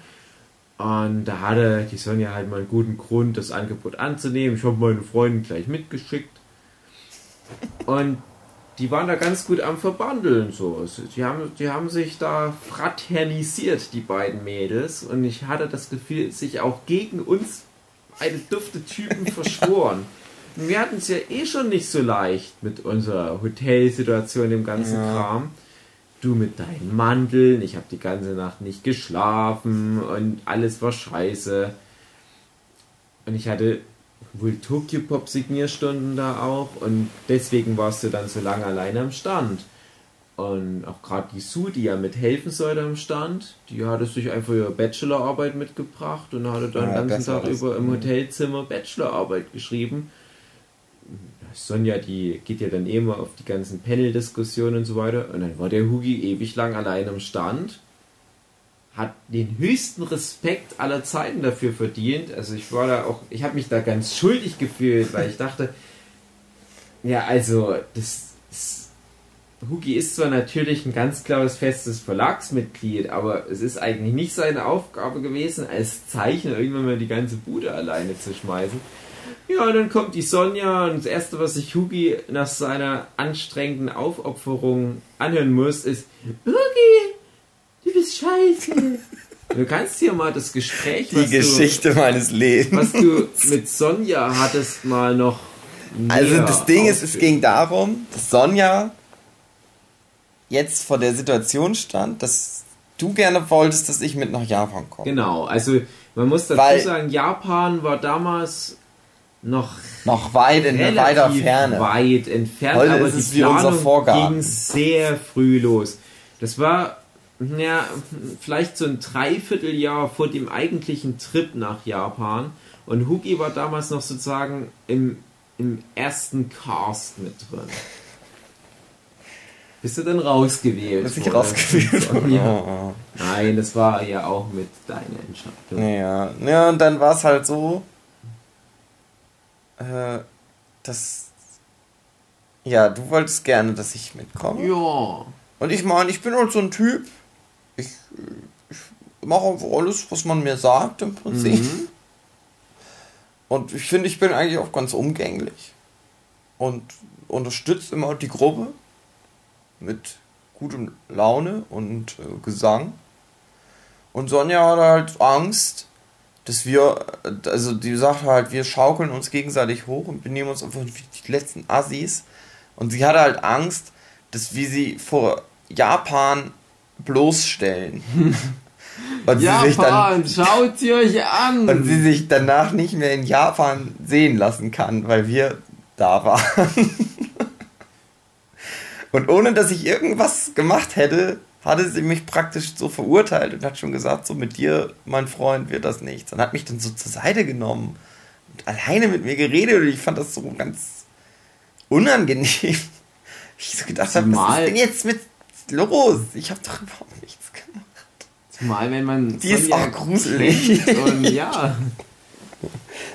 Und da hatte die Sonja halt mal einen guten Grund, das Angebot anzunehmen. Ich habe meine Freundin gleich mitgeschickt. Und die waren da ganz gut am Verbandeln. So. Also die, haben, die haben sich da fraternisiert, die beiden Mädels. Und ich hatte das Gefühl, sich auch gegen uns eine dufte Typen *laughs* verschworen. Wir hatten es ja eh schon nicht so leicht mit unserer Hotelsituation, dem ganzen Ja. Kram. Du mit deinen Mandeln, ich habe die ganze Nacht nicht geschlafen und alles war scheiße. Und ich hatte wohl Tokyo Pop Signierstunden da auch und deswegen warst du dann so lange alleine am Stand. Und auch gerade die Sue, die ja mithelfen sollte am Stand, die hatte sich einfach ihre Bachelorarbeit mitgebracht und hatte dann Ja, den ganzen Tag über im Mhm. Hotelzimmer Bachelorarbeit geschrieben. Sonja, die geht ja dann immer auf die ganzen Panel-Diskussionen und so weiter. Und dann war der Hugi ewig lang allein am Stand. Hat den höchsten Respekt aller Zeiten dafür verdient. Also ich war da auch, ich habe mich da ganz schuldig gefühlt, weil ich dachte, *laughs* ja, also das, das Hugi ist zwar natürlich ein ganz klares festes Verlagsmitglied, aber es ist eigentlich nicht seine Aufgabe gewesen, als Zeichner irgendwann mal die ganze Bude alleine zu schmeißen. Ja, und dann kommt die Sonja und das erste, was sich Hugi nach seiner anstrengenden Aufopferung anhören muss, ist Hugi, du bist scheiße. *laughs* Du kannst hier mal das Gespräch, Die Geschichte meines du, Lebens. was du mit Sonja hattest, mal noch Also das Ding ist, es ging darum, dass Sonja jetzt vor der Situation stand, dass du gerne wolltest, dass ich mit nach Japan komme. Genau, also man muss dazu Weil- sagen, Japan war damals noch Noch weit in weiter Ferne. weit entfernt, Heute aber ist die es wie unser Planung ging sehr früh los. Das war ja, vielleicht so ein Dreivierteljahr vor dem eigentlichen Trip nach Japan und Hugi war damals noch sozusagen im, im ersten Cast mit drin. Bist du dann rausgewählt? Dass ich rausgewählt. Ja. Nein, das war ja auch mit deiner Entscheidung. Ja, ja und dann war es halt so, äh, dass, ja, du wolltest gerne, dass ich mitkomme. Ja. Und ich meine, ich bin halt so ein Typ, ich, ich mache einfach alles, was man mir sagt im Prinzip. Mhm. Und ich finde, ich bin eigentlich auch ganz umgänglich. Und unterstütze immer die Gruppe mit gutem Laune und äh, Gesang. Und Sonja hat halt Angst, dass wir, also die sagt halt, wir schaukeln uns gegenseitig hoch und benehmen uns einfach wie die letzten Assis. Und sie hatte halt Angst, dass wir sie vor Japan bloßstellen. *laughs* und, sie sich dann, Japan, schaut sie euch an! und sie sich danach nicht mehr in Japan sehen lassen kann, weil wir da waren. *laughs* und ohne dass ich irgendwas gemacht hätte, hatte sie mich praktisch so verurteilt und hat schon gesagt, so mit dir, mein Freund, wird das nichts. Und hat mich dann so zur Seite genommen und alleine mit mir geredet und ich fand das so ganz unangenehm. *laughs* Ich so gedacht habe, was ist denn jetzt mit los? Ich habe doch überhaupt nichts gemacht. Zumal wenn man. Die ist auch gruselig. Und *laughs* ja.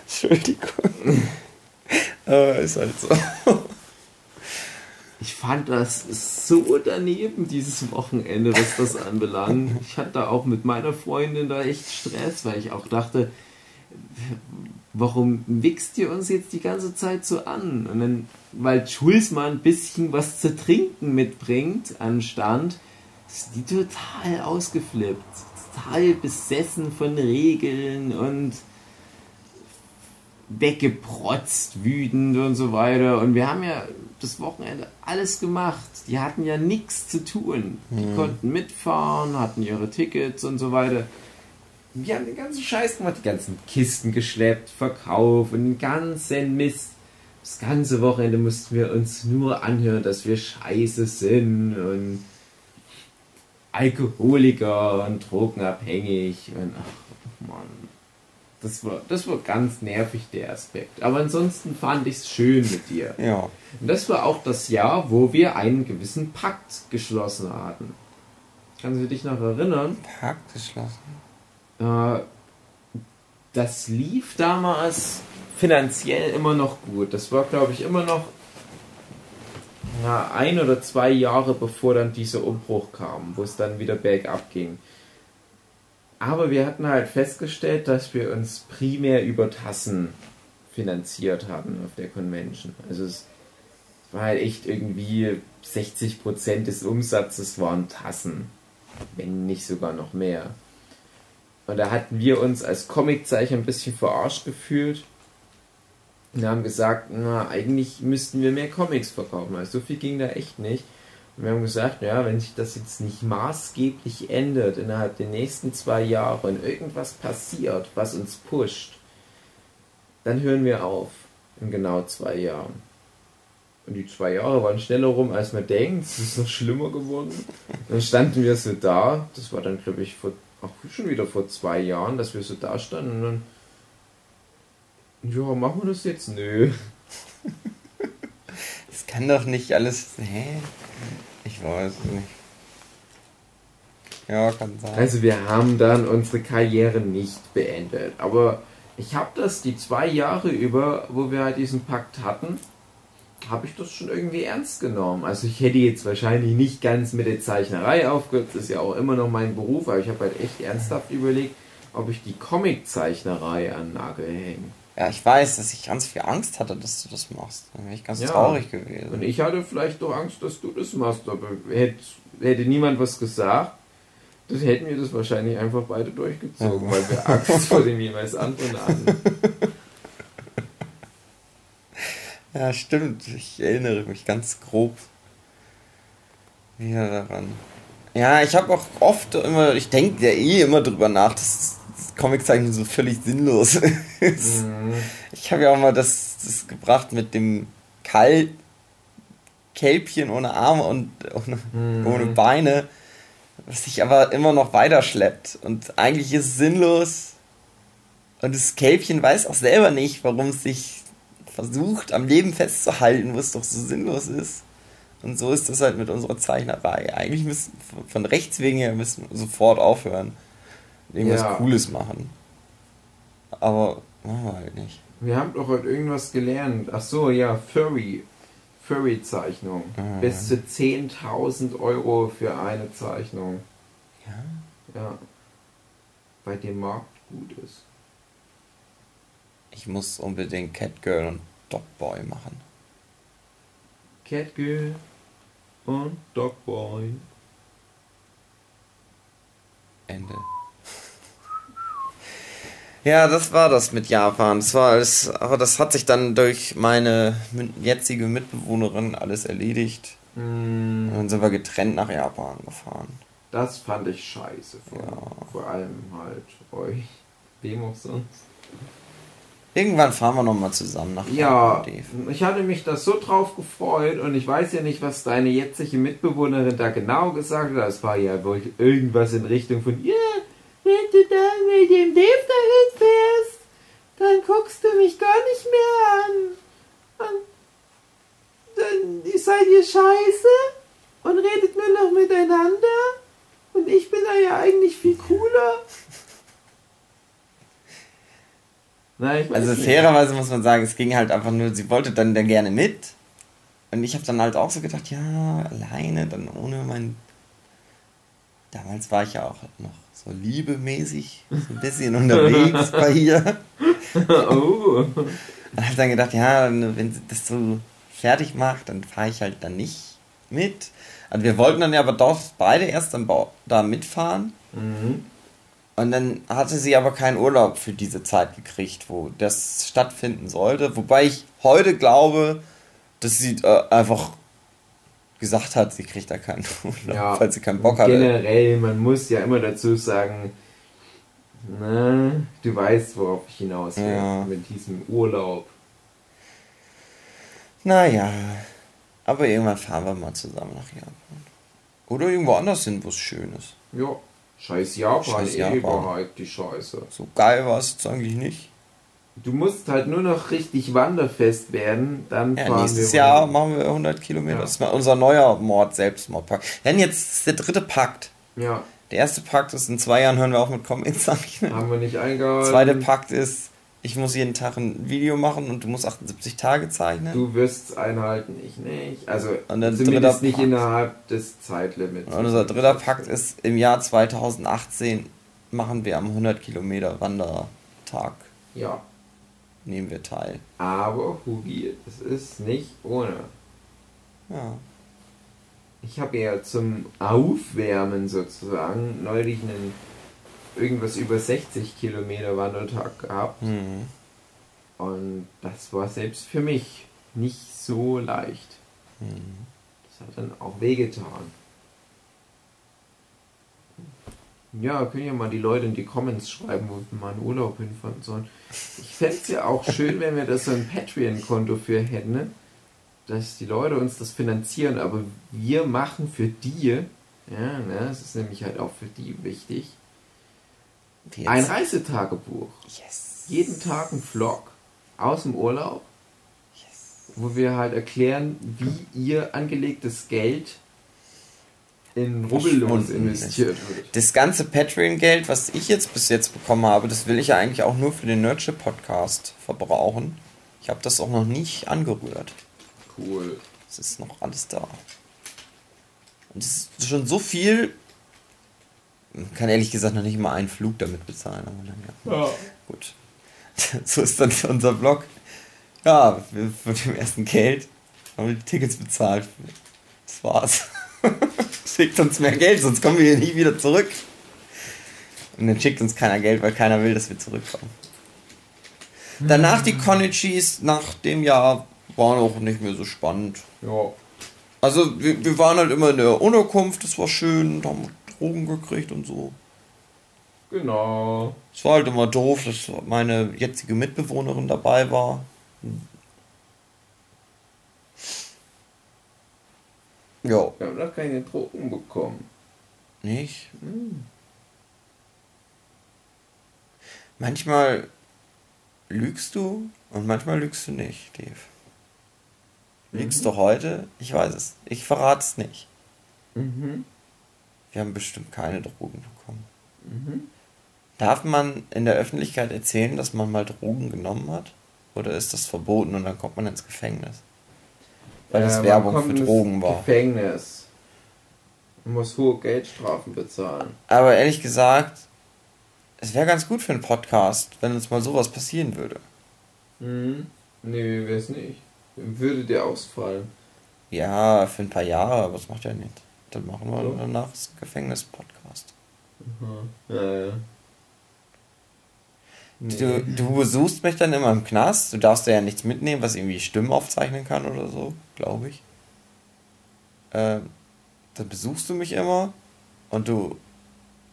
Entschuldigung. *laughs* äh, ist halt so. Ich fand das so daneben dieses Wochenende, was das anbelangt. *laughs* Ich hatte da auch mit meiner Freundin da echt Stress, weil ich auch dachte, warum wichst ihr uns jetzt die ganze Zeit so an? Und dann, weil Schulz mal ein bisschen was zu trinken mitbringt an Stand, ist die total ausgeflippt. Total besessen von Regeln und weggeprotzt, wütend und so weiter. Und wir haben ja das Wochenende alles gemacht. Die hatten ja nichts zu tun. Die konnten mitfahren, hatten ihre Tickets und so weiter. Wir haben den ganzen Scheiß gemacht, die ganzen Kisten geschleppt, Verkauf und den ganzen Mist. Das ganze Wochenende mussten wir uns nur anhören, dass wir scheiße sind und Alkoholiker und drogenabhängig und ach Mann. Das war, das war ganz nervig, der Aspekt. Aber ansonsten fand ich es schön mit dir. Ja. Und das war auch das Jahr, wo wir einen gewissen Pakt geschlossen hatten. Kannst du dich noch erinnern? Pakt geschlossen. Äh, das lief damals finanziell immer noch gut. Das war, glaube ich, immer noch ja, ein oder zwei Jahre bevor dann dieser Umbruch kam, wo es dann wieder bergab ging. Aber wir hatten halt festgestellt, dass wir uns primär über Tassen finanziert hatten auf der Convention. Also es war halt echt irgendwie 60% des Umsatzes waren Tassen, wenn nicht sogar noch mehr. Und da hatten wir uns als Comiczeichner ein bisschen verarscht gefühlt und haben gesagt, na, eigentlich müssten wir mehr Comics verkaufen. Also so viel ging da echt nicht. Wir haben gesagt, ja, wenn sich das jetzt nicht maßgeblich ändert innerhalb der nächsten zwei Jahre und irgendwas passiert, was uns pusht, dann hören wir auf in genau zwei Jahren. Und die zwei Jahre waren schneller rum, als man denkt. Es ist noch schlimmer geworden. Dann standen wir so da. Das war dann, glaube ich, vor, auch schon wieder vor zwei Jahren, dass wir so da standen. Und dann, ja, machen wir das jetzt? Nö. *laughs* Das kann doch nicht alles. Hä? Ich weiß es nicht. Ja, kann sein. Also wir haben dann unsere Karriere nicht beendet. Aber ich habe das die zwei Jahre über, wo wir halt diesen Pakt hatten, habe ich das schon irgendwie ernst genommen. Also ich hätte jetzt wahrscheinlich nicht ganz mit der Zeichnerei aufgehört, das ist ja auch immer noch mein Beruf, aber ich habe halt echt ernsthaft überlegt, ob ich die Comiczeichnerei an Nagel hänge. Ja, ich weiß, dass ich ganz viel Angst hatte, dass du das machst. Dann wäre ich ganz Ja. traurig gewesen. Und ich hatte vielleicht doch Angst, dass du das machst, aber hätte, hätte niemand was gesagt, das hätten wir das wahrscheinlich einfach beide durchgezogen, Ja. weil wir Angst vor dem jeweils anderen hatten. *laughs* Ja, stimmt. Ich erinnere mich ganz grob wieder daran. Ja, ich habe auch oft immer, ich denke ja eh immer drüber nach, dass das Comiczeichnen so völlig sinnlos *laughs* ist. Mhm. Ich habe ja auch mal das, das gebracht mit dem Kal Kälbchen ohne Arme und ohne, Mhm. ohne Beine, was sich aber immer noch weiter schleppt. Und eigentlich ist es sinnlos. Und das Kälbchen weiß auch selber nicht, warum es sich versucht, am Leben festzuhalten, wo es doch so sinnlos ist. Und so ist das halt mit unserer Zeichnerei. Eigentlich müssen von Rechts wegen her müssen wir sofort aufhören. Irgendwas Ja. Cooles machen. Aber machen wir halt nicht. Wir haben doch heute irgendwas gelernt. Ach so, ja, Furry. Furry-Zeichnung. Mhm. Bis zu 10.000 Euro für eine Zeichnung. Ja. Ja. Bei dem Markt gut ist. Ich muss unbedingt Catgirl und Dogboy machen. Catgirl und Dogboy. Ende. Ja, das war das mit Japan. Das war alles, aber das hat sich dann durch meine jetzige Mitbewohnerin alles erledigt. Und Mm, dann sind wir getrennt nach Japan gefahren. das fand ich scheiße. Vor, Ja. vor allem halt euch. Wem auch sonst. Irgendwann fahren wir nochmal zusammen nach Ja, Japan, Dave. ich hatte mich da so drauf gefreut und ich weiß ja nicht, was deine jetzige Mitbewohnerin da genau gesagt hat. Es war ja wohl irgendwas in Richtung von, ja, wenn du dann mit dem Dave dahin fährst, dann guckst du mich gar nicht mehr an. Und dann seid ihr scheiße und redet nur noch miteinander und ich bin da ja eigentlich viel cooler. Nein, Also fairerweise muss man sagen, es ging halt einfach nur, sie wollte dann, dann gerne mit. Und ich habe dann halt auch so gedacht, ja, alleine, dann ohne mein... Damals war ich ja auch noch so liebemäßig, so ein bisschen unterwegs *laughs* bei ihr. oh. *laughs* Und habe dann gedacht, ja, wenn sie das so fertig macht, dann fahre ich halt dann nicht mit. Also wir wollten dann ja aber doch beide erst am Bau da mitfahren. Mhm. Und dann hatte sie aber keinen Urlaub für diese Zeit gekriegt, wo das stattfinden sollte. Wobei ich heute glaube, dass sie äh, einfach gesagt hat, sie kriegt da keinen *laughs* Urlaub, Ja, weil sie keinen Bock hatte. Generell, man muss ja immer dazu sagen, ne, du weißt, worauf ich hinaus will Ja. mit diesem Urlaub. Naja, aber irgendwann fahren wir mal zusammen nach Japan. Oder irgendwo anders hin, wo es schön ist. Ja, scheiß Japan, Scheiß eh Japan. überhyped, die Scheiße. So geil war es jetzt eigentlich nicht. Du musst halt nur noch richtig wanderfest werden, dann Ja, fahren nächstes wir Jahr machen wir 100 Kilometer. Ja. Das ist mal unser neuer Mord, Selbstmordpakt. Denn jetzt ist der dritte Pakt. Ja, Der erste Pakt ist, in zwei Jahren hören wir auf mit Comics *laughs* zeichnen. haben wir nicht eingehalten. Der zweite Pakt ist, ich muss jeden Tag ein Video machen und du musst 78 Tage zeichnen. Du wirst es einhalten, ich nicht. Also Und der zumindest nicht Pakt. innerhalb des Zeitlimits. und unser dritter Pakt ist, im Jahr 2018 machen wir am 100 Kilometer Wandertag, Ja, nehmen wir teil. aber Hugi, es ist nicht ohne. Ja. Ich habe ja zum Aufwärmen sozusagen neulich einen irgendwas über 60 Kilometer Wandertag gehabt. Hm. Und das war selbst für mich nicht so leicht. Hm. Das hat dann auch wehgetan. Ja, können ja mal die Leute in die Comments schreiben, wo wir mal einen Urlaub hinfahren sollen. Ich fände es ja auch *laughs* schön, wenn wir das so ein Patreon-Konto für hätten, ne? dass die Leute uns das finanzieren, aber wir machen für die, ja, ne, das ist nämlich halt auch für die wichtig, Jetzt. ein Reisetagebuch. yes. Jeden Tag ein Vlog aus dem Urlaub, yes. wo wir halt erklären, wie ihr angelegtes Geld in Rubbellos investiert wird. Das ganze Patreon-Geld, was ich jetzt bis jetzt bekommen habe, das will ich ja eigentlich auch nur für den Nerdship-Podcast verbrauchen. Ich habe das auch noch nicht angerührt. Cool. Es ist noch alles da. Und es ist schon so viel. Kann ehrlich gesagt noch nicht mal einen Flug damit bezahlen. Aber naja, Ja. gut. *laughs* So ist dann unser Blog. Ja, von dem ersten Geld haben wir die Tickets bezahlt. Das war's. *laughs* schickt uns mehr Geld, sonst kommen wir hier nie wieder zurück. Und dann schickt uns keiner Geld, weil keiner will, dass wir zurückkommen. Danach die Konichis nach dem Jahr waren auch nicht mehr so spannend. Ja. Also wir, wir waren halt immer in der Unterkunft, das war schön, und haben Drogen gekriegt und so. Genau. Es war halt immer doof, dass meine jetzige Mitbewohnerin dabei war. Ja, Wir haben noch keine Drogen bekommen. nicht? Manchmal lügst du und manchmal lügst du nicht, Dave. Liegst du heute? Ich weiß es. Ich verrate es nicht. Mhm. Wir haben bestimmt keine Drogen bekommen. Mhm. Darf man in der Öffentlichkeit erzählen, dass man mal Drogen genommen hat? Oder ist das verboten und dann kommt man ins Gefängnis? Weil das Äh, Werbung für Drogen war. Gefängnis. Man muss hohe Geldstrafen bezahlen. Aber ehrlich gesagt, es wäre ganz gut für einen Podcast, wenn uns mal sowas passieren würde. Mhm. Nee, wär's nicht. Würde dir ausfallen. Ja, für ein paar Jahre, aber das macht ja nichts. Dann machen wir So. danach das Gefängnis-Podcast. Mhm. Ja, ja. Du, du besuchst mich dann immer im Knast. Du darfst ja nichts mitnehmen, was irgendwie Stimmen aufzeichnen kann oder so, glaube ich. Ähm, dann besuchst du mich immer und du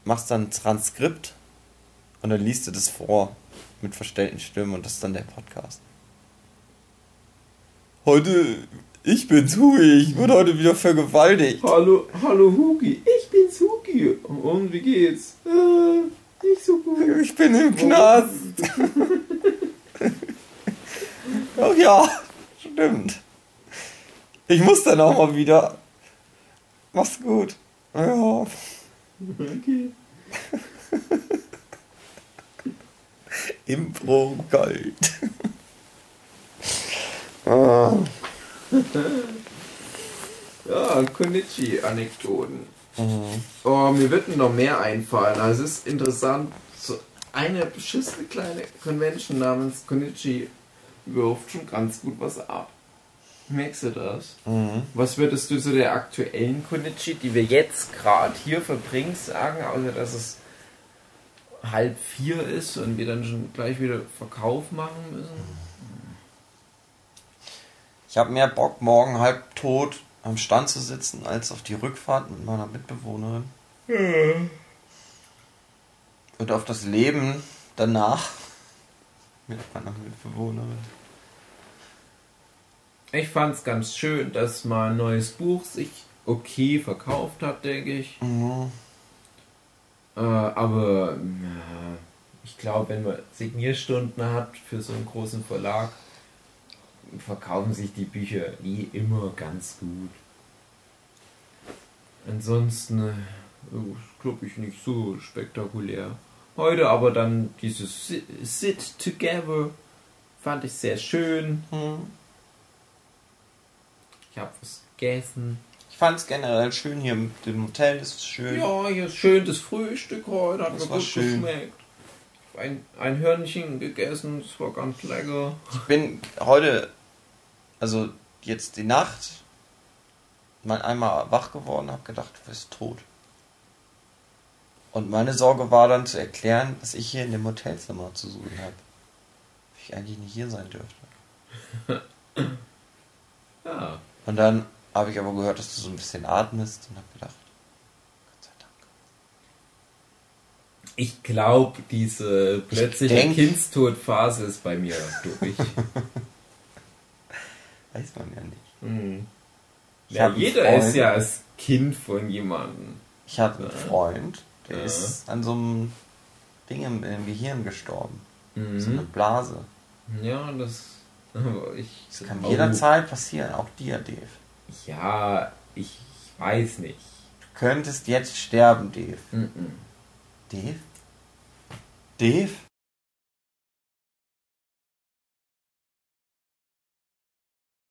machst dann ein Transkript und dann liest du das vor mit verstellten Stimmen und das ist dann der Podcast. Heute, ich bin's Hui, ich wurde heute wieder vergewaltigt. Hallo, hallo Hugi, ich bin's Hugi. Und wie geht's? Äh, nicht so gut. Ich bin im Knast. *laughs* Ach ja, stimmt. Ich muss dann auch mal wieder. Mach's gut. Ja. Okay. Impro Gold. *laughs* ah. Ja, Konichi-Anekdoten. Mhm. Oh, mir wird noch mehr einfallen. Also es ist interessant. So eine beschissene kleine Convention namens Konichi wirft schon ganz gut was ab. Merkst du das? Mhm. Was würdest du zu der aktuellen Konichi, die wir jetzt gerade hier verbringen, sagen, außer dass es halb vier ist und wir dann schon gleich wieder Verkauf machen müssen? Ich habe mehr Bock, morgen halb tot am Stand zu sitzen, als auf die Rückfahrt mit meiner Mitbewohnerin. Und auf das Leben danach mit meiner Mitbewohnerin. Ich fand es ganz schön, dass mein neues Buch sich okay verkauft hat, denke ich. Mhm. Äh, aber ja, ich glaube, wenn man Signierstunden hat für so einen großen Verlag, verkaufen sich die Bücher eh immer ganz gut. Ansonsten, äh, glaube ich, nicht so spektakulär. Heute aber dann dieses Si- Sit Together fand ich sehr schön. Mhm. Ich habe was gegessen. Ich fand es generell schön hier im dem Hotel, das ist schön. Ja, hier ist schön das Frühstück heute, hat Das mir gut schön. geschmeckt. Ein, ein Hörnchen gegessen, das war ganz lecker. Ich bin heute, also jetzt die Nacht, mal einmal wach geworden, habe gedacht, du bist tot. Und meine Sorge war dann zu erklären, dass ich hier in dem Hotelzimmer zu suchen habe. Ich eigentlich nicht hier sein dürfte. *laughs* Ja. Und dann habe ich aber gehört, dass du so ein bisschen atmest und habe gedacht, Ich glaube, diese plötzliche denk- Kindstodphase ist bei mir durch. *laughs* Weiß man ja nicht. hm. Ich Ja, Jeder Freund. ist ja das Kind von jemandem. Ich hatte einen Freund, der Ja. ist an so einem Ding im, im Gehirn gestorben. So eine Mhm. Blase. Ja, das. *laughs* Ich, Das kann Oh. jederzeit passieren, auch dir, Dave. Ja, ich weiß nicht. Du könntest jetzt sterben, Dave. Mhm. Dave? Dave?